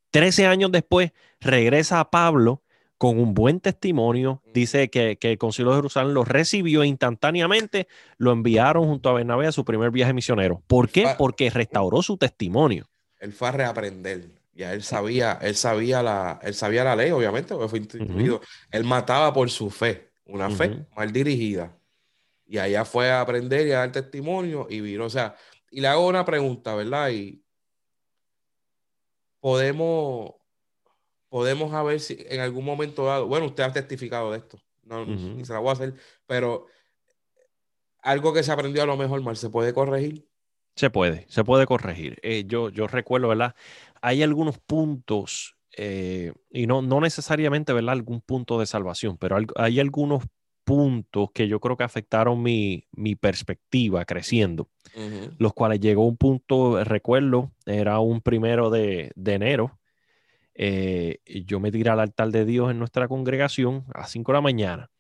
13 años después regresa a Pablo con un buen testimonio. Dice que, el Concilio de Jerusalén lo recibió instantáneamente, lo enviaron junto a Bernabé a su primer viaje misionero. ¿Por qué? Porque restauró su testimonio. Él fue a reaprender. Ya él sabía, él sabía la, él sabía la ley, obviamente, porque fue instituido. Él mataba por su fe, una fe mal dirigida. Y allá fue a aprender y a dar testimonio y vino. O sea, y le hago una pregunta, ¿verdad? Y podemos, podemos a ver si en algún momento dado, bueno, usted ha testificado de esto, no, ni se la voy a hacer, pero algo que se aprendió a lo mejor mal, ¿se puede corregir? Se puede, se puede corregir. Eh, yo, yo recuerdo, ¿verdad? Hay algunos puntos, eh, y no, no necesariamente, ¿verdad? Algún punto de salvación, pero hay, algunos puntos que yo creo que afectaron mi, perspectiva creciendo, los cuales llegó un punto, recuerdo, era un primero de, de enero eh, yo me tiré al altar de Dios en nuestra congregación a 5 de la mañana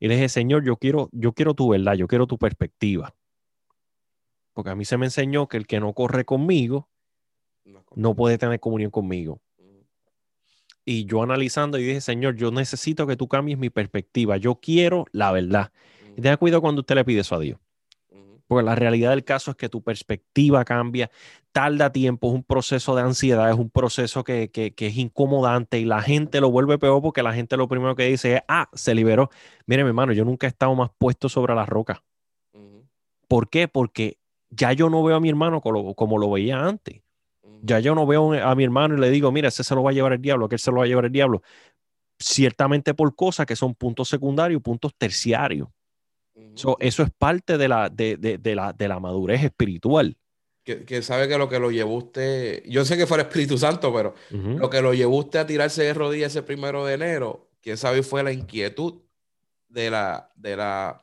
y le dije, Señor, yo quiero, yo quiero tu verdad, yo quiero tu perspectiva. Porque a mí se me enseñó que el que no corre conmigo no puede tener comunión conmigo. Y yo analizando y dije, Señor, yo necesito que tú cambies mi perspectiva. Yo quiero la verdad. Y tenga cuidado cuando usted le pide eso a Dios. Porque la realidad del caso es que tu perspectiva cambia, tarda tiempo, es un proceso de ansiedad, es un proceso que, es incomodante y la gente lo vuelve peor porque la gente lo primero que dice es, ah, se liberó. Mire, mi hermano, yo nunca he estado más puesto sobre la roca. ¿Por qué? Porque ya yo no veo a mi hermano como, lo veía antes. Ya yo no veo a mi hermano y le digo, mira, ese se lo va a llevar el diablo, aquel se lo va a llevar el diablo. Ciertamente por cosas que son puntos secundarios, puntos terciarios eso es parte de la, de, la, de la madurez espiritual. Que, sabe que lo que lo llevó usted, yo sé que fue el Espíritu Santo, pero lo que lo llevó usted a tirarse de rodillas ese primero de enero, quién sabe fue la inquietud de la, de la,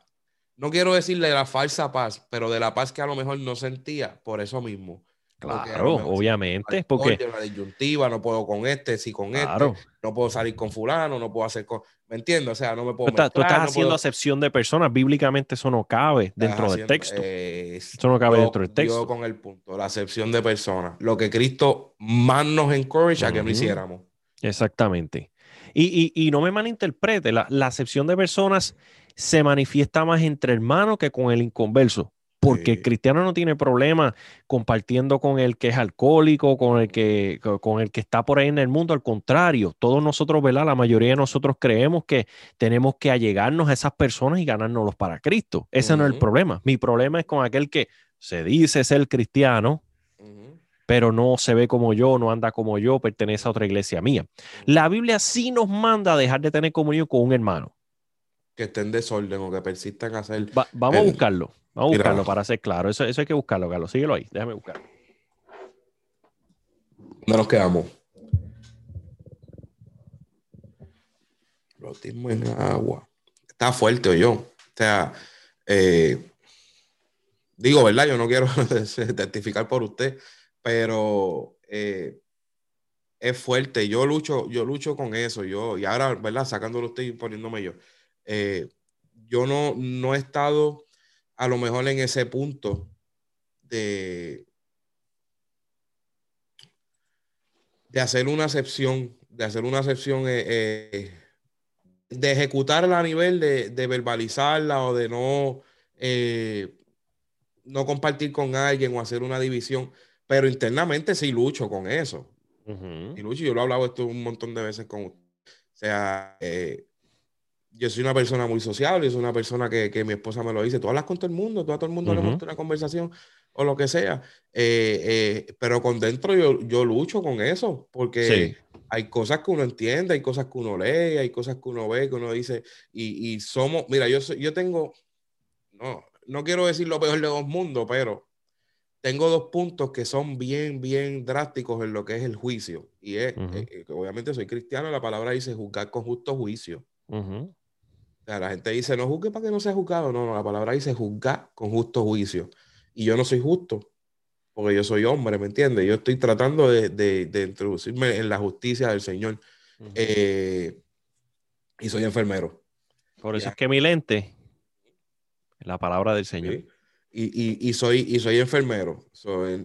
no quiero decirle de la falsa paz, pero de la paz que a lo mejor no sentía por eso mismo. Claro, obviamente. Porque la disyuntiva, no puedo con este, si con este, no puedo salir con fulano, no puedo hacer con. ¿Me entiendes? O sea, no me puedo. Tú, tú estás haciendo acepción de personas. Bíblicamente eso no cabe dentro del texto. eso no cabe dentro del texto. Yo con el punto, la acepción de personas. Lo que Cristo más nos encourage a que lo hiciéramos. Exactamente. Y, y, y, no me malinterprete, la, la acepción de personas se manifiesta más entre hermanos que con el inconverso porque el cristiano no tiene problema compartiendo con el que es alcohólico, con el que, con el que está por ahí en el mundo. Al contrario, todos nosotros, ¿verdad? La mayoría de nosotros creemos que tenemos que allegarnos a esas personas y ganárnoslos para Cristo. Ese no es el problema. Mi problema es con aquel que se dice ser cristiano, pero no se ve como yo, no anda como yo, pertenece a otra iglesia mía. La Biblia sí nos manda a dejar de tener comunión con un hermano. Que estén en desorden o que persistan a hacer. vamos a buscarlo. Vamos a buscarlo para ser claro. Eso, eso hay que buscarlo, Carlos. Síguelo ahí. Déjame buscarlo. ¿Dónde nos quedamos? Bautismo en agua. Está fuerte, o yo. sea, eh, digo, ¿verdad? Yo no quiero testificar por usted, pero eh, es fuerte. Yo lucho, yo lucho con eso. Yo, y ahora, ¿verdad? Sacándolo usted y poniéndome yo. Eh, yo no, no he estado a lo mejor en ese punto de, de hacer una excepción, de hacer una excepción, eh, eh, de ejecutarla a nivel de, de verbalizarla o de no, no compartir con alguien o hacer una división, pero internamente sí lucho con eso. Y Lucho, yo lo he hablado esto un montón de veces con usted. O sea, eh, yo soy una persona muy sociable, soy una persona que, que, mi esposa me lo dice, tú hablas con todo el mundo, tú a todo el mundo le montas una conversación o lo que sea, eh, eh, pero con dentro yo, yo lucho con eso, porque hay cosas que uno entiende, hay cosas que uno lee, hay cosas que uno ve, que uno dice, y, y somos, mira, yo, yo tengo, no, no quiero decir lo peor de dos mundos, pero tengo dos puntos que son bien, bien drásticos en lo que es el juicio. Y es, eh, eh, obviamente soy cristiano, la palabra dice juzgar con justo juicio. O sea, la gente dice, no juzgue para que no sea juzgado. No, no, la palabra dice juzgar con justo juicio. Y yo no soy justo, porque yo soy hombre, ¿me entiendes? Yo estoy tratando de, de, introducirme en la justicia del Señor. Eh, y soy enfermero. Por eso es que mi lente, la palabra del Señor y, y, soy, y soy enfermero.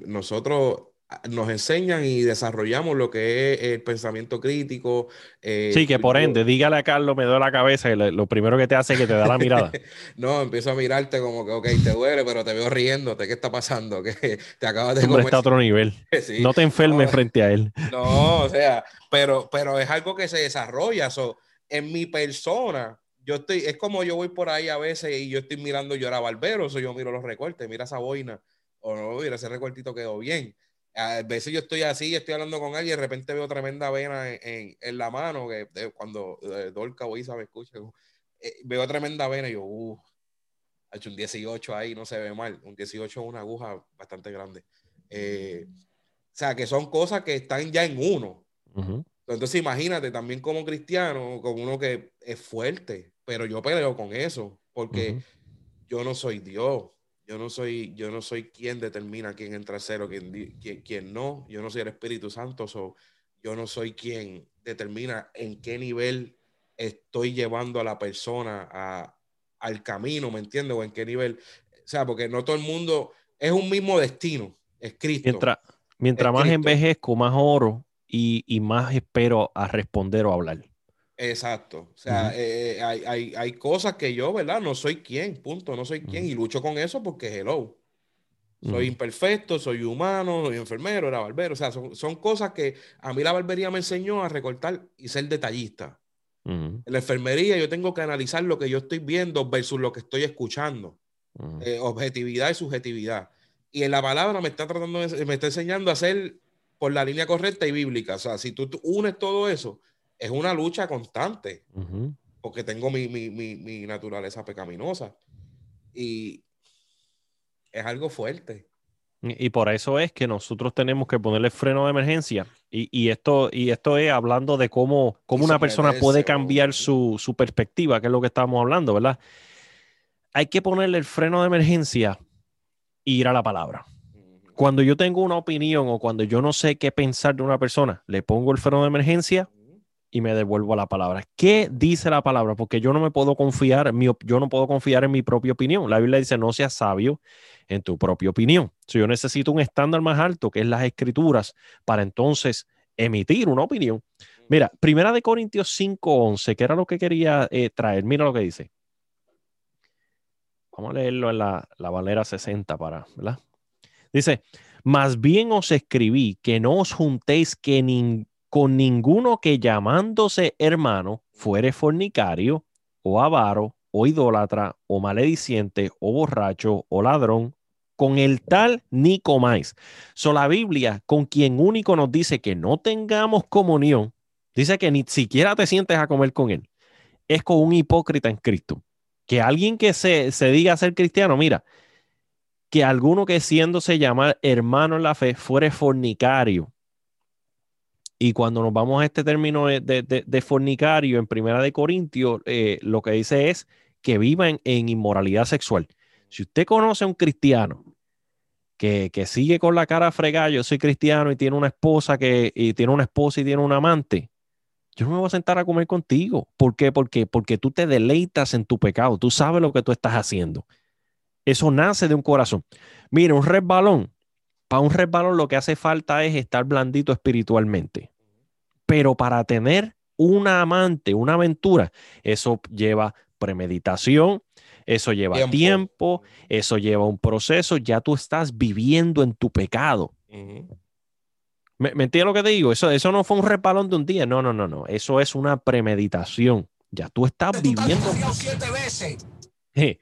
nosotros nos enseñan y desarrollamos lo que es el pensamiento crítico. Eh, sí, que por ende, dígale a Carlos, me duele la cabeza y lo, primero que te hace es que te da la mirada. no, empiezo a mirarte como que, ok, te duele, pero te veo riéndote, ¿qué está pasando? Que te acabas de... Hombre, está a otro nivel. No te enfermes frente a él. No, o sea, pero, pero es algo que se desarrolla. en mi persona, yo estoy, es como yo voy por ahí a veces y yo estoy mirando yo era barbero, eso yo miro los recortes, mira esa boina, o no, mira ese recortito quedó bien. A veces yo estoy así, estoy hablando con alguien y de repente veo tremenda vena en, en, la mano, que cuando eh, Dolca o Isa me escucha, eh, veo tremenda vena y yo, uh, ha hecho un 18 ahí, no se ve mal, un 18 es una aguja bastante grande. Eh, o sea, que son cosas que están ya en uno. Entonces imagínate también como cristiano, como uno que es fuerte, pero yo peleo con eso, porque yo no soy Dios. Yo no soy, yo no soy quien determina quién entra cero, quién, quién, no. Yo no soy el Espíritu Santo. So, yo no soy quien determina en qué nivel estoy llevando a la persona a, al camino, ¿me entiendes? O en qué nivel. O sea, porque no todo el mundo es un mismo destino, es Cristo. Mientras, mientras más envejezco, más oro y, y, más espero a responder o hablar. Exacto. O sea, eh, eh, hay, hay, hay, cosas que yo, ¿verdad? No soy quien, punto, no soy quien. Y lucho con eso porque, hello, soy imperfecto, soy humano, soy enfermero, era barbero. O sea, son, son, cosas que a mí la barbería me enseñó a recortar y ser detallista. En la enfermería yo tengo que analizar lo que yo estoy viendo versus lo que estoy escuchando. Eh, objetividad y subjetividad. Y en la palabra me está tratando, me está enseñando a hacer por la línea correcta y bíblica. O sea, si tú unes todo eso, es una lucha constante, porque tengo mi, mi, mi, naturaleza pecaminosa. Y es algo fuerte. Y por eso es que nosotros tenemos que ponerle freno de emergencia. Y, y esto, y esto es hablando de cómo, cómo una persona puede cambiar su, su, perspectiva, que es lo que estábamos hablando, ¿verdad? Hay que ponerle el freno de emergencia e ir a la palabra. Cuando yo tengo una opinión o cuando yo no sé qué pensar de una persona, le pongo el freno de emergencia y me devuelvo la palabra. ¿Qué dice la palabra? Porque yo no me puedo confiar, en mi, yo no puedo confiar en mi propia opinión. La Biblia dice, no seas sabio en tu propia opinión. Si yo necesito un estándar más alto, que es las escrituras, para entonces emitir una opinión. Mira, Primera de Corintios 5.11, que era lo que quería eh, traer. Mira lo que dice. Vamos a leerlo en la, la Valera 60 para, ¿verdad? Dice, más bien os escribí que no os juntéis que ningún con ninguno que llamándose hermano fuere fornicario o avaro o idólatra o malediciente o borracho o ladrón, con el tal ni comáis. So la Biblia, con quien único nos dice que no tengamos comunión, dice que ni siquiera te sientes a comer con él. Es con un hipócrita en Cristo. Que alguien que se, se diga ser cristiano, mira, que alguno que siéndose llamar hermano en la fe fuere fornicario y cuando nos vamos a este término de, fornicario en Primera de Corintios, eh, lo que dice es que vivan en inmoralidad sexual. Si usted conoce a un cristiano que, sigue con la cara fregada, yo soy cristiano y tiene una esposa que y tiene una esposa y tiene un amante, yo no me voy a sentar a comer contigo. ¿Por qué? Porque, porque tú te deleitas en tu pecado, tú sabes lo que tú estás haciendo. Eso nace de un corazón. Mira, un resbalón, para un resbalón lo que hace falta es estar blandito espiritualmente. Pero para tener una amante, una aventura, eso lleva premeditación, eso lleva tiempo. eso lleva un proceso, ya tú estás viviendo en tu pecado. ¿Me, entiendes lo que te digo? Eso, eso no fue un repalón de un día, no, no, no, no, eso es una premeditación. Ya tú estás viviendo.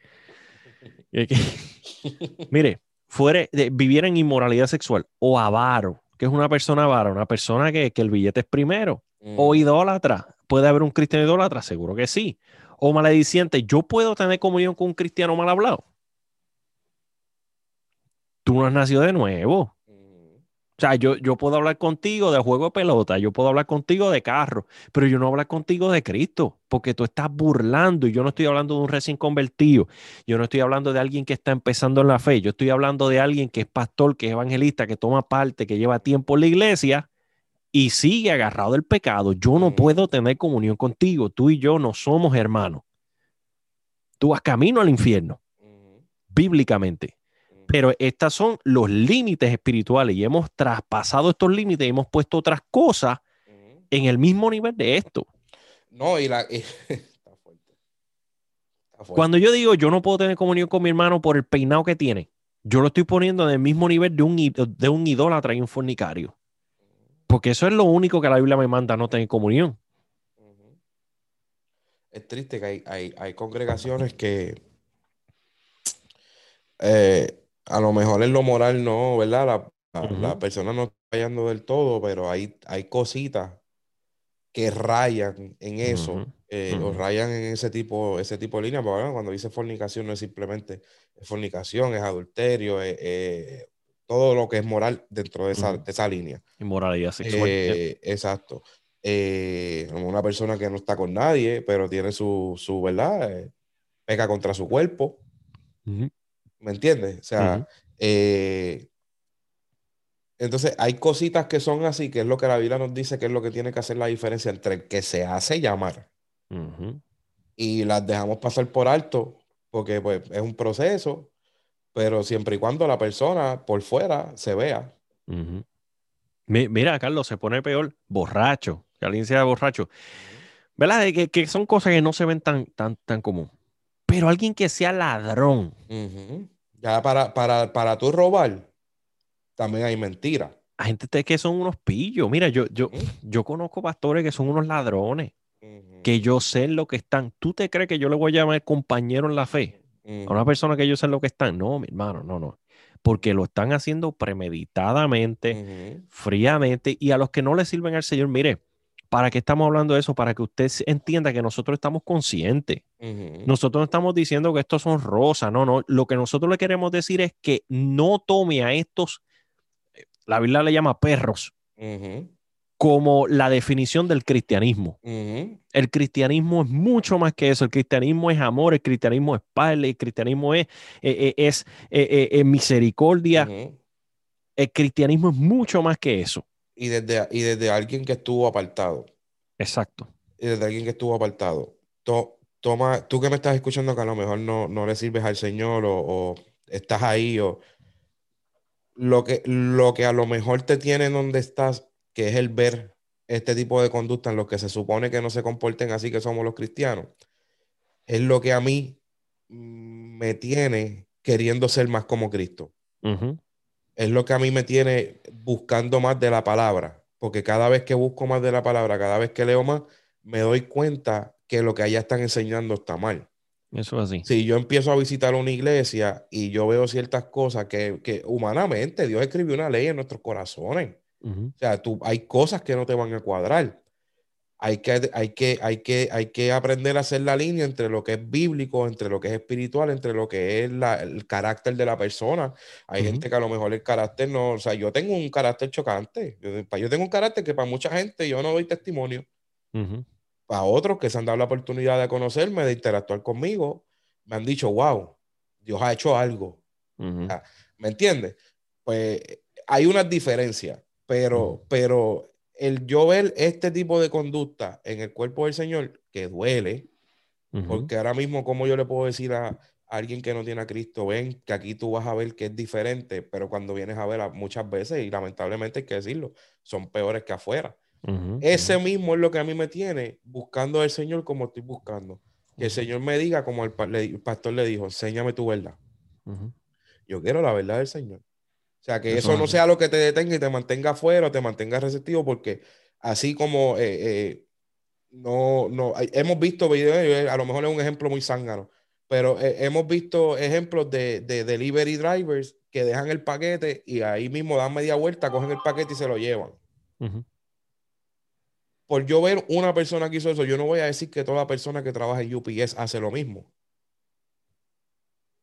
Mire, fuere, de, vivir en inmoralidad sexual o avaro, que es una persona avara, una persona que, el billete es primero, o idólatra. ¿Puede haber un cristiano idólatra? Seguro que sí o malediciente, ¿yo puedo tener comunión con un cristiano mal hablado? Tú no has nacido de nuevo. O sea, yo, yo puedo hablar contigo de juego de pelota, yo puedo hablar contigo de carro, pero yo no hablar contigo de Cristo, porque tú estás burlando y yo no estoy hablando de un recién convertido, yo no estoy hablando de alguien que está empezando en la fe, yo estoy hablando de alguien que es pastor, que es evangelista, que toma parte, que lleva tiempo en la iglesia y sigue agarrado del pecado, yo no puedo tener comunión contigo. Tú y yo no somos hermanos. Tú vas camino al infierno, bíblicamente. Pero estos son los límites espirituales y hemos traspasado estos límites y hemos puesto otras cosas en el mismo nivel de esto. No, y la... Cuando yo digo yo no puedo tener comunión con mi hermano por el peinado que tiene, yo lo estoy poniendo en el mismo nivel de un, de un idólatra y un fornicario. Porque eso es lo único que la Biblia me manda, no tener comunión. Es triste que hay, congregaciones que eh, a lo mejor en lo moral no, ¿verdad? La, persona no está fallando del todo, pero hay, hay cositas que rayan en eso, eh, o rayan en ese tipo, ese tipo de línea. cuando dice fornicación no es simplemente fornicación, es adulterio, es, todo lo que es moral dentro de esa, esa línea. Inmoralidad sexual. Eh, exacto. Eh, una persona que no está con nadie, pero tiene su, su ¿verdad? Eh, peca contra su cuerpo. ¿Me entiendes? O sea, entonces hay cositas que son así, que es lo que la Biblia nos dice que es lo que tiene que hacer la diferencia entre el que se hace llamar y las dejamos pasar por alto, porque pues es un proceso pero siempre y cuando la persona por fuera se vea. Mira, Carlos, se pone peor borracho, que alguien sea borracho. ¿Verdad? Que, que, son cosas que no se ven tan, tan, tan común. Pero alguien que sea ladrón. Ya para, para, para tú robar, también hay mentira. Hay gente que son unos pillos. Mira, yo, yo, yo conozco pastores que son unos ladrones. Que yo sé lo que están. ¿Tú te crees que yo le voy a llamar compañero en la fe? A una persona que ellos saben lo que están. No, mi hermano, no, no. Porque lo están haciendo premeditadamente, fríamente, y a los que no le sirven al Señor, mire, ¿para qué estamos hablando de eso? Para que usted entienda que nosotros estamos conscientes. Nosotros no estamos diciendo que estos son rosas, no, no. Lo que nosotros le queremos decir es que no tome a estos, eh, la Biblia le llama perros, como la definición del cristianismo. El cristianismo es mucho más que eso. El cristianismo es amor, el cristianismo es padre, el cristianismo es, eh, eh, es, misericordia. El cristianismo es mucho más que eso. Y desde, y desde alguien que estuvo apartado. Exacto. Y desde alguien que estuvo apartado. toma, tú que me estás escuchando que a lo mejor no, no le sirves al Señor o, o estás ahí o lo que, lo que a lo mejor te tiene donde estás que es el ver este tipo de conducta en los que se supone que no se comporten así que somos los cristianos, es lo que a mí me tiene queriendo ser más como Cristo. Es lo que a mí me tiene buscando más de la palabra, porque cada vez que busco más de la palabra, cada vez que leo más, me doy cuenta que lo que allá están enseñando está mal. Eso es así. Si yo empiezo a visitar una iglesia y yo veo ciertas cosas que, que humanamente Dios escribió una ley en nuestros corazones. O sea, tú, hay cosas que no te van a cuadrar. Hay que, hay, que, hay, que, hay que aprender a hacer la línea entre lo que es bíblico, entre lo que es espiritual, entre lo que es el carácter de la persona. Hay gente que a lo mejor el carácter no, o sea, yo tengo un carácter chocante. Yo, tengo un carácter que para mucha gente yo no doy testimonio. Para otros que se han dado la oportunidad de conocerme, de interactuar conmigo, me han dicho, wow, Dios ha hecho algo. ¿Me entiendes? Pues hay unas diferencias, pero, pero el yo ver este tipo de conducta en el cuerpo del Señor, que duele, porque ahora mismo, ¿cómo yo le puedo decir a, alguien que no tiene a Cristo, ven que aquí tú vas a ver que es diferente, pero cuando vienes a ver muchas veces, y lamentablemente hay que decirlo, son peores que afuera. Ese mismo es lo que a mí me tiene buscando al Señor como estoy buscando. Que el Señor me diga, como el, pastor le dijo, enséñame tu verdad. Yo quiero la verdad del Señor. O sea, que eso, no sea lo que te detenga y te mantenga afuera o te mantenga receptivo, porque así como eh, eh, no, no, hemos visto videos, eh, a lo mejor es un ejemplo muy zángano, pero hemos visto ejemplos de, de, delivery drivers que dejan el paquete y ahí mismo dan media vuelta, cogen el paquete y se lo llevan. Por yo ver una persona que hizo eso, yo no voy a decir que toda persona que trabaja en UPS hace lo mismo.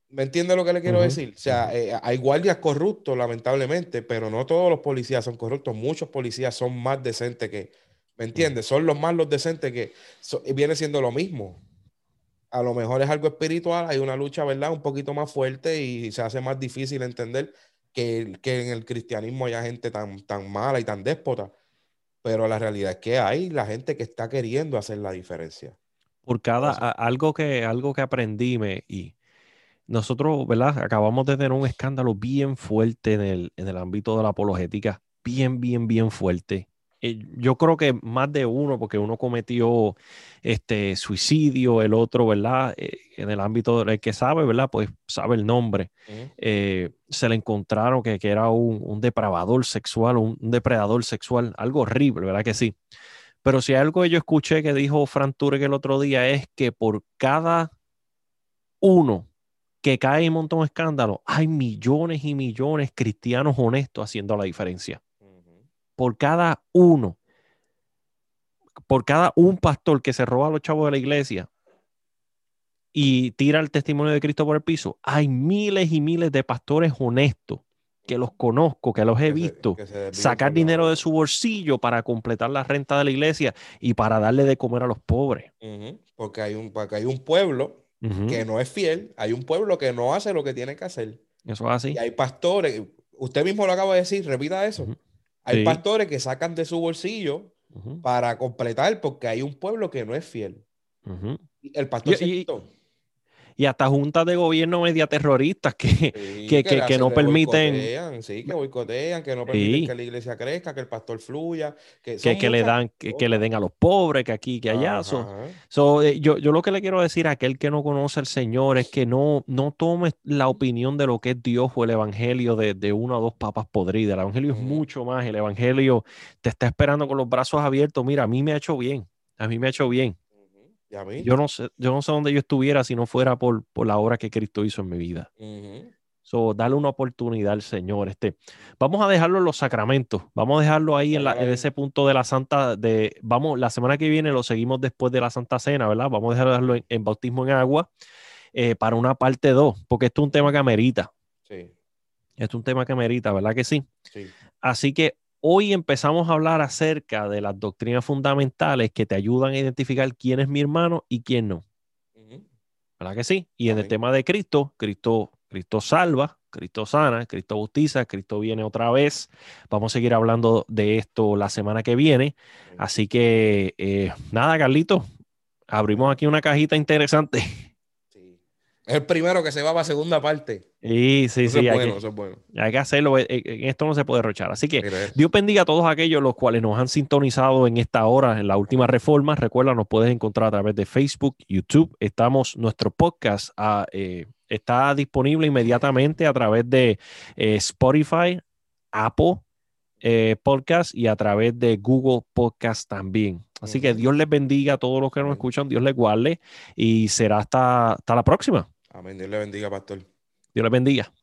¿Me entiende lo que le quiero decir? O sea, eh, hay guardias corruptos, lamentablemente, pero no todos los policías son corruptos. Muchos policías son más decentes que, ¿me entiendes? Son los más los decentes que viene siendo lo mismo. A lo mejor es algo espiritual, hay una lucha, ¿verdad? Un poquito más fuerte y se hace más difícil entender que, que en el cristianismo haya gente tan, tan mala y tan déspota. Pero la realidad es que hay la gente que está queriendo hacer la diferencia. Por cada, algo que, algo que aprendí me, y nosotros, ¿verdad? Acabamos de tener un escándalo bien fuerte en el, en el ámbito de la apologética, bien, bien, bien fuerte. Eh, yo creo que más de uno, porque uno cometió este suicidio, el otro, ¿verdad? Eh, en el ámbito del que sabe, ¿verdad? Pues sabe el nombre. Eh, se le encontraron que, que era un, un, depravador sexual, un, un, depredador sexual, algo horrible, ¿verdad que sí? Pero si algo que yo escuché que dijo Fran Turek el otro día es que por cada uno que cae en un montón de escándalos, hay millones y millones cristianos honestos haciendo la diferencia. Por cada uno, por cada un pastor que se roba a los chavos de la iglesia y tira el testimonio de Cristo por el piso, hay miles y miles de pastores honestos que los conozco, que los he visto, sacar dinero de su bolsillo para completar la renta de la iglesia y para darle de comer a los pobres. Porque, hay un, porque hay un pueblo que no es fiel, hay un pueblo que no hace lo que tiene que hacer. Eso es así. Y hay pastores, usted mismo lo acaba de decir, repita eso. Hay pastores que sacan de su bolsillo para completar porque hay un pueblo que no es fiel. El pastor y hasta juntas de gobierno media terroristas que, que, que, no permiten. sí, que boicotean, que no permiten que la iglesia crezca, que el pastor fluya. Que, que, le dan, que, le den a los pobres, que aquí, que allá. So, eh, yo, yo lo que le quiero decir a aquel que no conoce al Señor es que no, no tome la opinión de lo que es Dios o el Evangelio de, de una o dos papas podridas. El Evangelio es mucho más. El Evangelio te está esperando con los brazos abiertos. Mira, a mí me ha hecho bien. A mí me ha hecho bien. Yo no sé, yo no sé dónde yo estuviera si no fuera por, por la obra que Cristo hizo en mi vida. So, dale una oportunidad al Señor. Este, vamos a dejarlo en los sacramentos. Vamos a dejarlo ahí en, ese punto de la Santa. De, vamos, la semana que viene lo seguimos después de la Santa Cena, ¿verdad? Vamos a dejarlo en, bautismo en agua eh, para una parte 2, porque esto es un tema que amerita. Sí. Esto es un tema que amerita, ¿verdad que sí? Sí. Así que Hoy empezamos a hablar acerca de las doctrinas fundamentales que te ayudan a identificar quién es mi hermano y quién no. ¿Verdad que sí? Y en el tema de Cristo, Cristo, Cristo salva, Cristo sana, Cristo bautiza, Cristo viene otra vez. Vamos a seguir hablando de esto la semana que viene. Así que, eh, nada, Carlito, abrimos aquí una cajita interesante. Es el primero que se va para segunda parte. Sí, sí, sí. hay que, Hay que hacerlo. Eh, eh, en esto no se puede rochar. Así que Dios bendiga a todos aquellos los cuales nos han sintonizado en esta hora, en la última reforma. Recuerda, nos puedes encontrar a través de Facebook, YouTube. Estamos, nuestro podcast ah, eh, está disponible inmediatamente a través de Spotify, Apple Podcast y a través de Google Podcast también. Así que Dios les bendiga a todos los que nos escuchan, Dios les guarde y será hasta, hasta la próxima. Amén. Dios le bendiga, pastor. Dios le bendiga.